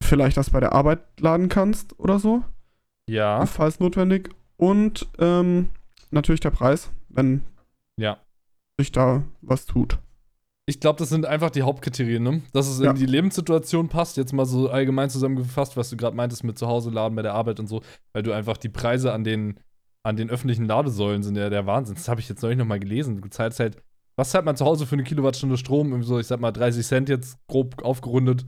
B: vielleicht das bei der Arbeit laden kannst oder so,
A: ja,
B: falls notwendig. Und ähm, natürlich der Preis, wenn
A: ja.
B: sich da was tut.
A: Ich glaube, das sind einfach die Hauptkriterien, ne? Dass es
B: Ja.
A: in die Lebenssituation passt. Jetzt mal so allgemein zusammengefasst, was du gerade meintest mit zu Hause laden bei der Arbeit und so, weil du einfach die Preise an den, an den öffentlichen Ladesäulen sind ja der Wahnsinn. Das habe ich jetzt neulich nochmal gelesen. Du zahlst halt, was zahlt man zu Hause für eine Kilowattstunde Strom? So, ich sag mal 30 Cent jetzt grob aufgerundet.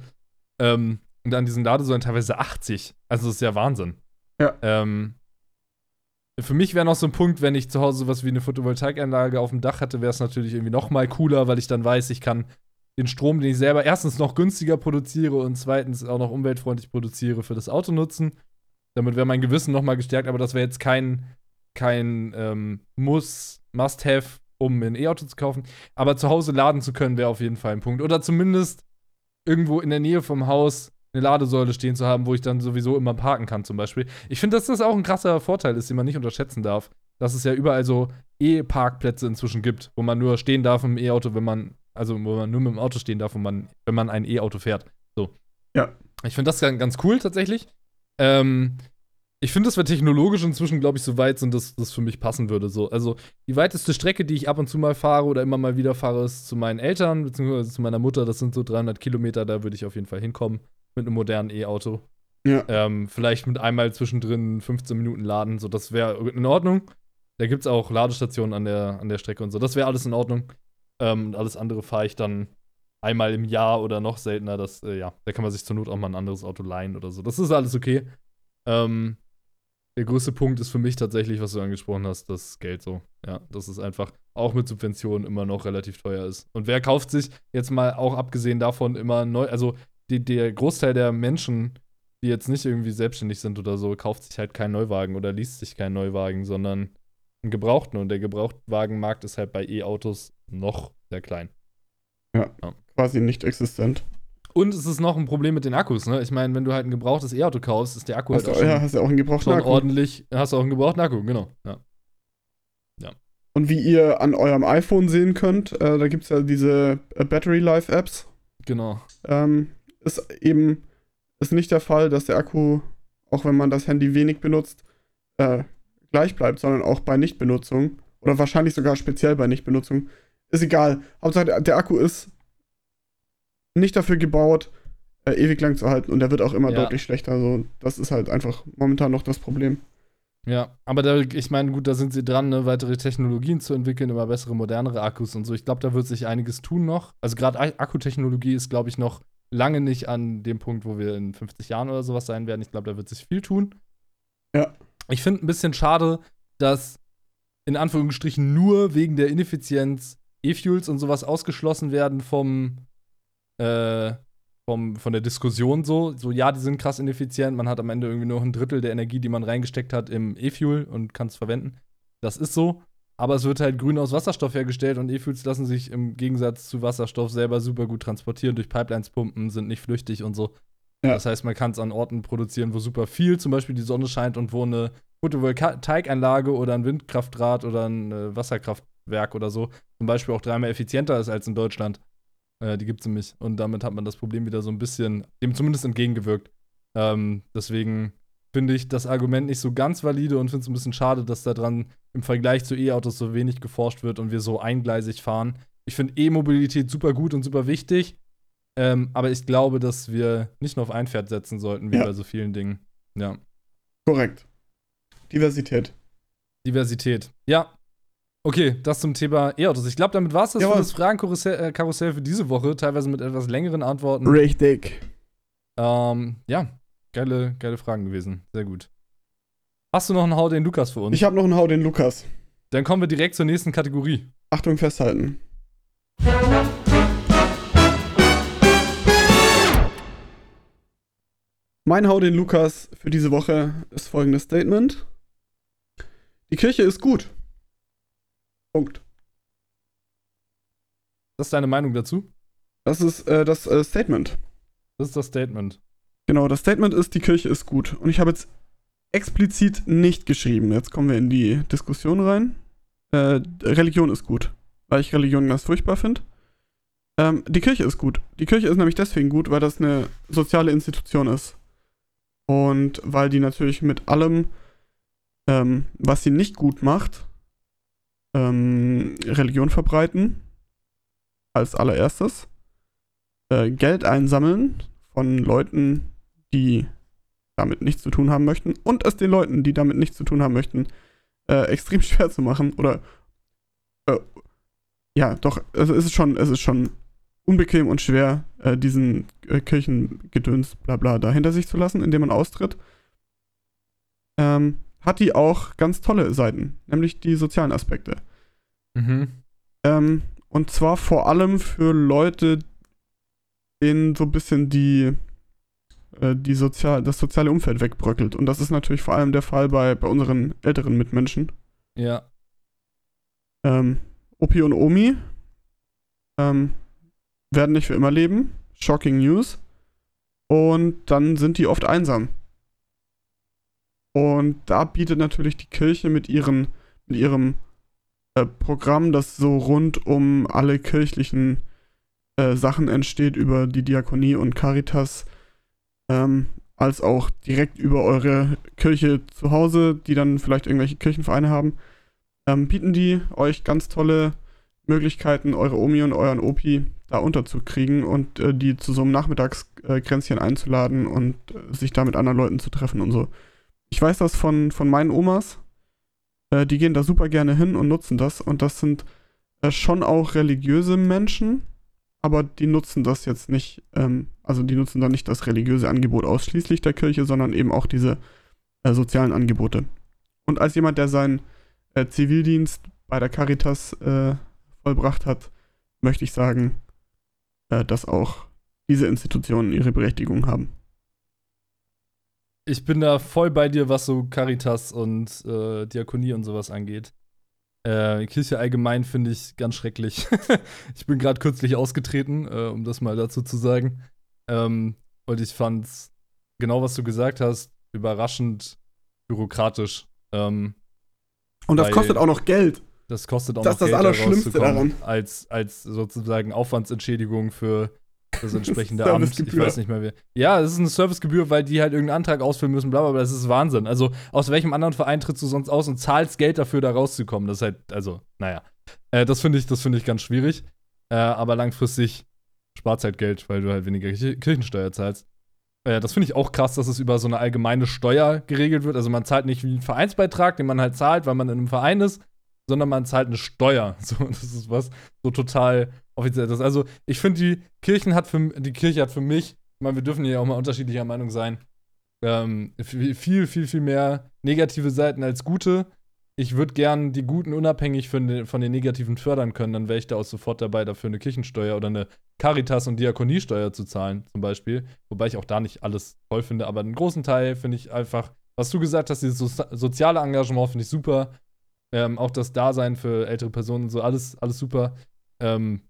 A: Ähm, und an diesen Ladesäulen teilweise 80. Also das ist ja Wahnsinn.
B: Ja.
A: Ähm, für mich wäre noch so ein Punkt, wenn ich zu Hause sowas wie eine Photovoltaikanlage auf dem Dach hätte, wäre es natürlich irgendwie noch mal cooler, weil ich dann weiß, ich kann den Strom, den ich selber erstens noch günstiger produziere und zweitens auch noch umweltfreundlich produziere, für das Auto nutzen. Damit wäre mein Gewissen noch mal gestärkt, aber das wäre jetzt kein, kein ähm, Muss, Must-Have, um ein E-Auto zu kaufen. Aber zu Hause laden zu können, wäre auf jeden Fall ein Punkt. Oder zumindest irgendwo in der Nähe vom Haus eine Ladesäule stehen zu haben, wo ich dann sowieso immer parken kann, zum Beispiel. Ich finde, dass das auch ein krasser Vorteil ist, den man nicht unterschätzen darf. Dass es ja überall so E-Parkplätze inzwischen gibt, wo man nur stehen darf im E-Auto, wenn man, also wo man nur mit dem Auto stehen darf, wo man, wenn man ein E-Auto fährt. So.
B: Ja.
A: Ich finde das ganz ganz cool tatsächlich. Ähm, ich finde, dass wir technologisch inzwischen, glaube ich, so weit sind, dass das für mich passen würde. So. Also, die weiteste Strecke, die ich ab und zu mal fahre oder immer mal wieder fahre, ist zu meinen Eltern, beziehungsweise zu meiner Mutter. Das sind so 300 Kilometer, da würde ich auf jeden Fall hinkommen mit einem modernen E-Auto.
B: Ja.
A: Ähm, vielleicht mit einmal zwischendrin 15 Minuten laden, so das wäre in Ordnung. Da gibt es auch Ladestationen an der, an der Strecke und so. Das wäre alles in Ordnung. Ähm, und alles andere fahre ich dann einmal im Jahr oder noch seltener. Das, äh, ja, da kann man sich zur Not auch mal ein anderes Auto leihen oder so. Das ist alles okay. Ähm, der größte Punkt ist für mich tatsächlich, was du angesprochen hast, das Geld so. Ja, dass es einfach auch mit Subventionen immer noch relativ teuer ist. Und wer kauft sich jetzt mal auch abgesehen davon immer neu, also die, der Großteil der Menschen, die jetzt nicht irgendwie selbstständig sind oder so, kauft sich halt keinen Neuwagen oder liest sich keinen Neuwagen, sondern einen Gebrauchten. Und der Gebrauchtwagenmarkt ist halt bei E-Autos noch sehr klein.
B: Quasi nicht existent.
A: Und es ist noch ein Problem mit den Akkus, ne? Ich meine, wenn du halt ein gebrauchtes E-Auto kaufst, ist der Akku
B: Hast
A: halt
B: du,
A: auch schon,
B: ja, hast ja auch einen gebrauchten Akku.
A: ordentlich. Hast du auch einen gebrauchten Akku, genau. Ja. ja.
B: Und wie ihr an eurem iPhone sehen könnt, äh, da gibt es ja diese äh, Battery Life Apps.
A: Genau.
B: Ähm, ist eben ist nicht der Fall, dass der Akku, auch wenn man das Handy wenig benutzt, äh, gleich bleibt, sondern auch bei Nichtbenutzung oder wahrscheinlich sogar speziell bei Nichtbenutzung. Ist egal. Hauptsache, der, Akku ist nicht dafür gebaut, äh, ewig lang zu halten und der wird auch immer
A: Ja.
B: deutlich schlechter. Also, das ist halt einfach momentan noch das Problem.
A: Ja, aber da, ich meine, gut, da sind sie dran, ne, weitere Technologien zu entwickeln, immer bessere, modernere Akkus und so. Ich glaube, da wird sich einiges tun noch. Also gerade Akkutechnologie ist, glaube ich, noch lange nicht an dem Punkt, wo wir in 50 Jahren oder sowas sein werden. Ich glaube, da wird sich viel tun.
B: Ja.
A: Ich finde ein bisschen schade, dass in Anführungsstrichen nur wegen der Ineffizienz E-Fuels und sowas ausgeschlossen werden vom, äh, vom, von der Diskussion so. So, ja, die sind krass ineffizient. Man hat am Ende irgendwie nur ein Drittel der Energie, die man reingesteckt hat, im E-Fuel und kann es verwenden. Das ist so. Aber es wird halt grün aus Wasserstoff hergestellt und E-Fuels lassen sich im Gegensatz zu Wasserstoff selber super gut transportieren, durch Pipelines pumpen, sind nicht flüchtig und so.
B: Ja.
A: Das heißt, man kann es an Orten produzieren, wo super viel, zum Beispiel die Sonne scheint und wo eine Photovoltaikanlage oder ein Windkraftrad oder ein äh, Wasserkraftwerk oder so zum Beispiel auch dreimal effizienter ist als in Deutschland. Äh, die gibt es nämlich. Und damit hat man das Problem wieder so ein bisschen, dem zumindest entgegengewirkt. Ähm, deswegen finde ich das Argument nicht so ganz valide und finde es ein bisschen schade, dass daran im Vergleich zu E-Autos so wenig geforscht wird und wir so eingleisig fahren. Ich finde E-Mobilität super gut und super wichtig. Ähm, aber ich glaube, dass wir nicht nur auf ein Pferd setzen sollten, wie
B: Ja.
A: bei so vielen Dingen. Ja.
B: Korrekt. Diversität.
A: Diversität. Ja. Okay, das zum Thema E-Autos. Ich glaube, damit war es das
B: Jawohl.
A: für das Fragenkarussell äh, für diese Woche, teilweise mit etwas längeren Antworten.
B: Richtig.
A: Ähm, ja, geile, geile Fragen gewesen. Sehr gut. Hast du noch einen Hau den Lukas für uns?
B: Ich habe noch einen Hau den Lukas.
A: Dann kommen wir direkt zur nächsten Kategorie.
B: Achtung, festhalten. Mein Hau den Lukas für diese Woche ist folgendes Statement. Die Kirche ist gut. Punkt.
A: Das ist deine Meinung dazu?
B: Das ist äh, das äh, Statement.
A: Das ist das Statement.
B: Genau, das Statement ist, die Kirche ist gut. Und ich habe jetzt explizit nicht geschrieben. Jetzt kommen wir in die Diskussion rein. Äh, Religion ist gut, weil ich Religion ganz furchtbar finde. Ähm, die Kirche ist gut. Die Kirche ist nämlich deswegen gut, weil das eine soziale Institution ist. Und weil die natürlich mit allem, ähm, was sie nicht gut macht, ähm, Religion verbreiten. Als allererstes. Äh, Geld einsammeln von Leuten, die damit nichts zu tun haben möchten und es den Leuten, die damit nichts zu tun haben möchten, äh, extrem (laughs) schwer zu machen oder äh, ja, doch, also es ist schon, es ist schon unbequem und schwer, äh, diesen äh, Kirchengedöns, bla bla, da hinter sich zu lassen, indem man austritt. Ähm, hat die auch ganz tolle Seiten, nämlich die sozialen Aspekte.
A: Mhm.
B: Ähm, und zwar vor allem für Leute, denen so ein bisschen die, die sozial, das soziale Umfeld wegbröckelt. Und das ist natürlich vor allem der Fall bei, bei unseren älteren Mitmenschen.
A: Ja.
B: Ähm, Opi und Omi ähm, werden nicht für immer leben. Shocking News. Und dann sind die oft einsam. Und da bietet natürlich die Kirche mit, ihren, mit ihrem äh, Programm, das so rund um alle kirchlichen äh, Sachen entsteht, über die Diakonie und Caritas, ähm, als auch direkt über eure Kirche zu Hause, die dann vielleicht irgendwelche Kirchenvereine haben, ähm, bieten die euch ganz tolle Möglichkeiten, eure Omi und euren Opi da unterzukriegen und äh, die zu so einem Nachmittagskränzchen einzuladen und äh, sich da mit anderen Leuten zu treffen und so. Ich weiß das von, von meinen Omas. Äh, die gehen da super gerne hin und nutzen das. Und das sind äh, schon auch religiöse Menschen, aber die nutzen das jetzt nicht, ähm, also die nutzen da nicht das religiöse Angebot ausschließlich der Kirche, sondern eben auch diese äh, sozialen Angebote. Und als jemand, der seinen äh, Zivildienst bei der Caritas äh, vollbracht hat, möchte ich sagen, äh, dass auch diese Institutionen ihre Berechtigung haben.
A: Ich bin da voll bei dir, was so Caritas und äh, Diakonie und sowas angeht. Äh, Kirche allgemein finde ich ganz schrecklich. (laughs) ich bin gerade kürzlich ausgetreten, äh, um das mal dazu zu sagen. Ähm, und ich fand's, genau was du gesagt hast, überraschend bürokratisch. Ähm,
B: Und das kostet auch noch Geld.
A: Das kostet auch
B: Das ist
A: noch
B: das
A: Geld,
B: Allerschlimmste
A: rauszukommen,
B: daran.
A: Als, als sozusagen Aufwandsentschädigung für das entsprechende (laughs) Amt. Ich weiß nicht mehr wie. Ja, es ist eine Servicegebühr, weil die halt irgendeinen Antrag ausfüllen müssen, bla bla bla. Das ist Wahnsinn. Also, aus welchem anderen Verein trittst du sonst aus und zahlst Geld dafür, da rauszukommen? Das ist halt, also, naja. Äh, das finde ich, das finde ich ganz schwierig. Äh, aber langfristig spart halt Geld, weil du halt weniger Kirche- Kirchensteuer zahlst. Äh, das finde ich auch krass, dass es über so eine allgemeine Steuer geregelt wird. Also man zahlt nicht wie einen Vereinsbeitrag, den man halt zahlt, weil man in einem Verein ist, sondern man zahlt eine Steuer. (laughs) So, das ist was so total offiziell. Das, also ich finde, die Kirchen hat für die Kirche hat für mich, ich meine, wir dürfen hier auch mal unterschiedlicher Meinung sein, ähm, viel, viel, viel mehr negative Seiten als gute. Ich würde gern die Guten unabhängig von den, von den Negativen fördern können, dann wäre ich da auch sofort dabei, dafür eine Kirchensteuer oder eine Caritas- und Diakoniesteuer zu zahlen, zum Beispiel. Wobei ich auch da nicht alles toll finde, aber einen großen Teil finde ich einfach, was du gesagt hast, dieses so soziale Engagement finde ich super. Ähm, auch das Dasein für ältere Personen und so, alles, alles super. Ähm,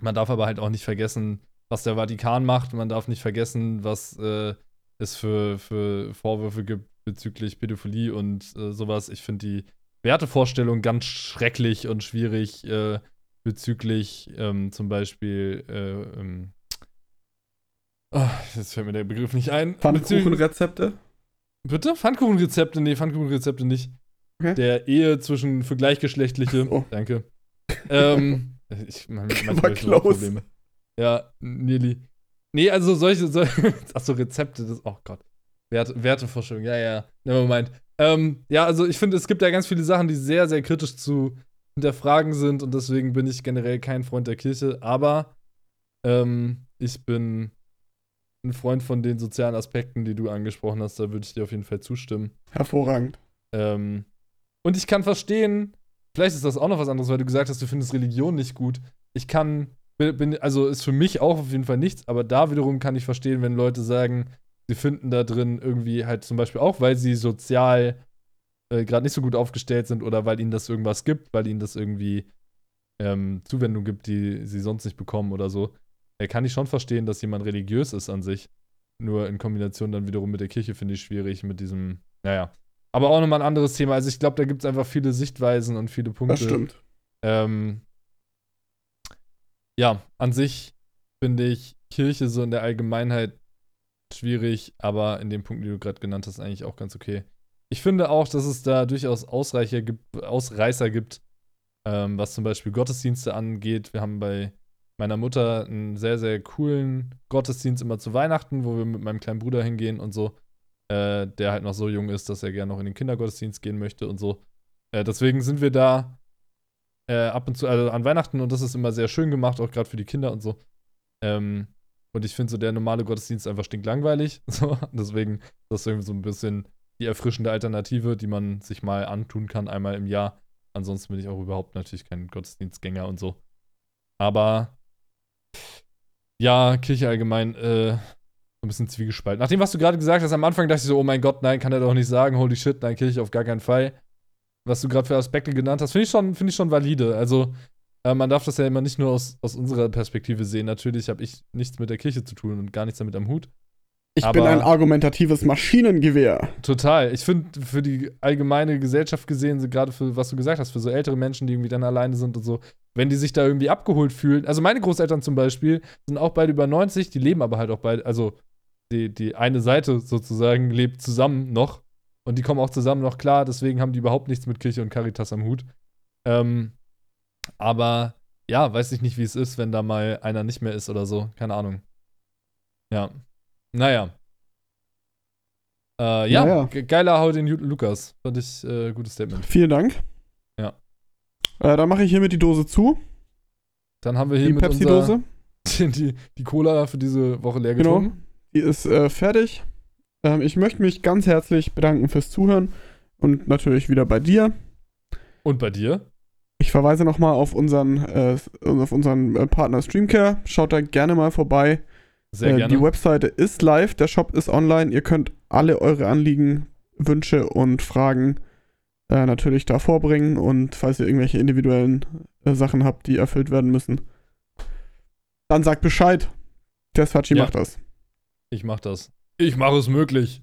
A: man darf aber halt auch nicht vergessen, was der Vatikan macht. Man darf nicht vergessen, was äh, es für, für Vorwürfe gibt bezüglich Pädophilie und äh, sowas. Ich finde die Wertevorstellung ganz schrecklich und schwierig äh, bezüglich ähm, zum Beispiel. Äh, ähm, oh, jetzt fällt mir der Begriff nicht ein.
B: Pfannkuchenrezepte?
A: Bitte? Pfannkuchenrezepte? Nee, Pfannkuchenrezepte nicht.
B: Okay.
A: Der Ehe zwischen für Gleichgeschlechtliche.
B: Oh.
A: Danke. ähm, (laughs) ich, man, manchmal
B: War.
A: Probleme. Ja, nearly. Nee, also solche, so, (laughs) achso, Rezepte, das, oh Gott. Werte, Wertevorstellung, ja, ja, nevermind. Ähm, ja, also ich finde, es gibt ja ganz viele Sachen, die sehr, sehr kritisch zu hinterfragen sind und deswegen bin ich generell kein Freund der Kirche, aber ähm, ich bin ein Freund von den sozialen Aspekten, die du angesprochen hast, da würde ich dir auf jeden Fall zustimmen.
B: Hervorragend.
A: Ähm, und ich kann verstehen, vielleicht ist das auch noch was anderes, weil du gesagt hast, du findest Religion nicht gut. Ich kann, bin- also ist für mich auch auf jeden Fall nichts, aber da wiederum kann ich verstehen, wenn Leute sagen, sie finden da drin irgendwie halt zum Beispiel auch, weil sie sozial äh, gerade nicht so gut aufgestellt sind oder weil ihnen das irgendwas gibt, weil ihnen das irgendwie ähm, Zuwendung gibt, die sie sonst nicht bekommen oder so. Äh, kann ich schon verstehen, dass jemand religiös ist an sich. Nur in Kombination dann wiederum mit der Kirche finde ich schwierig, mit diesem, naja. Aber auch nochmal ein anderes Thema. Also ich glaube, da gibt es einfach viele Sichtweisen und viele Punkte.
B: Das stimmt.
A: Ähm, ja, an sich finde ich Kirche so in der Allgemeinheit schwierig, aber in den Punkten, die du gerade genannt hast, eigentlich auch ganz okay. Ich finde auch, dass es da durchaus Ausreicher gibt, Ausreißer gibt, ähm, was zum Beispiel Gottesdienste angeht. Wir haben bei meiner Mutter einen sehr, sehr coolen Gottesdienst immer zu Weihnachten, wo wir mit meinem kleinen Bruder hingehen und so. Äh, der halt noch so jung ist, dass er gerne noch in den Kindergottesdienst gehen möchte und so. Äh, deswegen sind wir da äh, ab und zu, also an Weihnachten und das ist immer sehr schön gemacht, auch gerade für die Kinder und so. Ähm, und ich finde so der normale Gottesdienst einfach stinklangweilig. (laughs) So, deswegen ist das irgendwie so ein bisschen die erfrischende Alternative, die man sich mal antun kann, einmal im Jahr. Ansonsten bin ich auch überhaupt natürlich kein Gottesdienstgänger und so. Aber ja, Kirche allgemein, äh, so ein bisschen zwiegespalten. Nach dem, was du gerade gesagt hast, am Anfang dachte ich so, oh mein Gott, nein, kann er doch nicht sagen, holy shit, nein, Kirche auf gar keinen Fall. Was du gerade für Aspekte genannt hast, finde ich, schon- finde ich schon valide. Also, äh, man darf das ja immer nicht nur aus, aus unserer Perspektive sehen. Natürlich habe ich nichts mit der Kirche zu tun und gar nichts damit am Hut.
B: Ich
A: Aber-
B: bin ein argumentatives Maschinengewehr.
A: Total. Ich finde, für die allgemeine Gesellschaft gesehen, so gerade für was du gesagt hast, für so ältere Menschen, die irgendwie dann alleine sind und so, wenn die sich da irgendwie abgeholt fühlen. Also meine Großeltern zum Beispiel sind auch beide über 90, die leben aber halt auch beide, also die, die eine Seite sozusagen lebt zusammen noch und die kommen auch zusammen noch klar, deswegen haben die überhaupt nichts mit Kirche und Caritas am Hut. Ähm, aber ja, weiß ich nicht, wie es ist, wenn da mal einer nicht mehr ist oder so. Keine Ahnung. Ja. Naja. Äh, ja,
B: Naja.
A: ge- geiler Hau den Lukas. Fand ich äh, gutes Statement.
B: Vielen Dank.
A: Ja.
B: Äh, dann mache ich hiermit die Dose zu.
A: Dann haben wir hier
B: Die
A: mit
B: Pepsi-Dose. (laughs)
A: die, die Cola für diese Woche leer
B: Genau.
A: getrunken.
B: Die ist äh, fertig. Ähm, ich möchte mich ganz herzlich bedanken fürs Zuhören und natürlich wieder bei dir.
A: Und bei dir?
B: Ich verweise nochmal auf unseren, äh, auf unseren äh, Partner Streamcare. Schaut da gerne mal vorbei.
A: Sehr
B: äh,
A: gerne.
B: Die Webseite ist live, der Shop ist online. Ihr könnt alle eure Anliegen, Wünsche und Fragen äh, natürlich da vorbringen. Und falls ihr irgendwelche individuellen äh, Sachen habt, die erfüllt werden müssen, dann sagt Bescheid. Der Sachi
A: Ja.
B: macht das.
A: Ich mach das. Ich mache es möglich.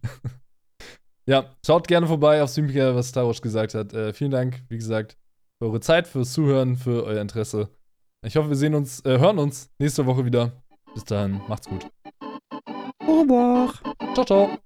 A: (laughs) ja, schaut gerne vorbei auf Streamcare, was Tarosch gesagt hat. Äh, vielen Dank, wie gesagt. Für eure Zeit, fürs Zuhören, für euer Interesse. Ich hoffe, wir sehen uns, äh, hören uns nächste Woche wieder. Bis dahin, macht's gut.
B: Au revoir.
A: Ciao, ciao.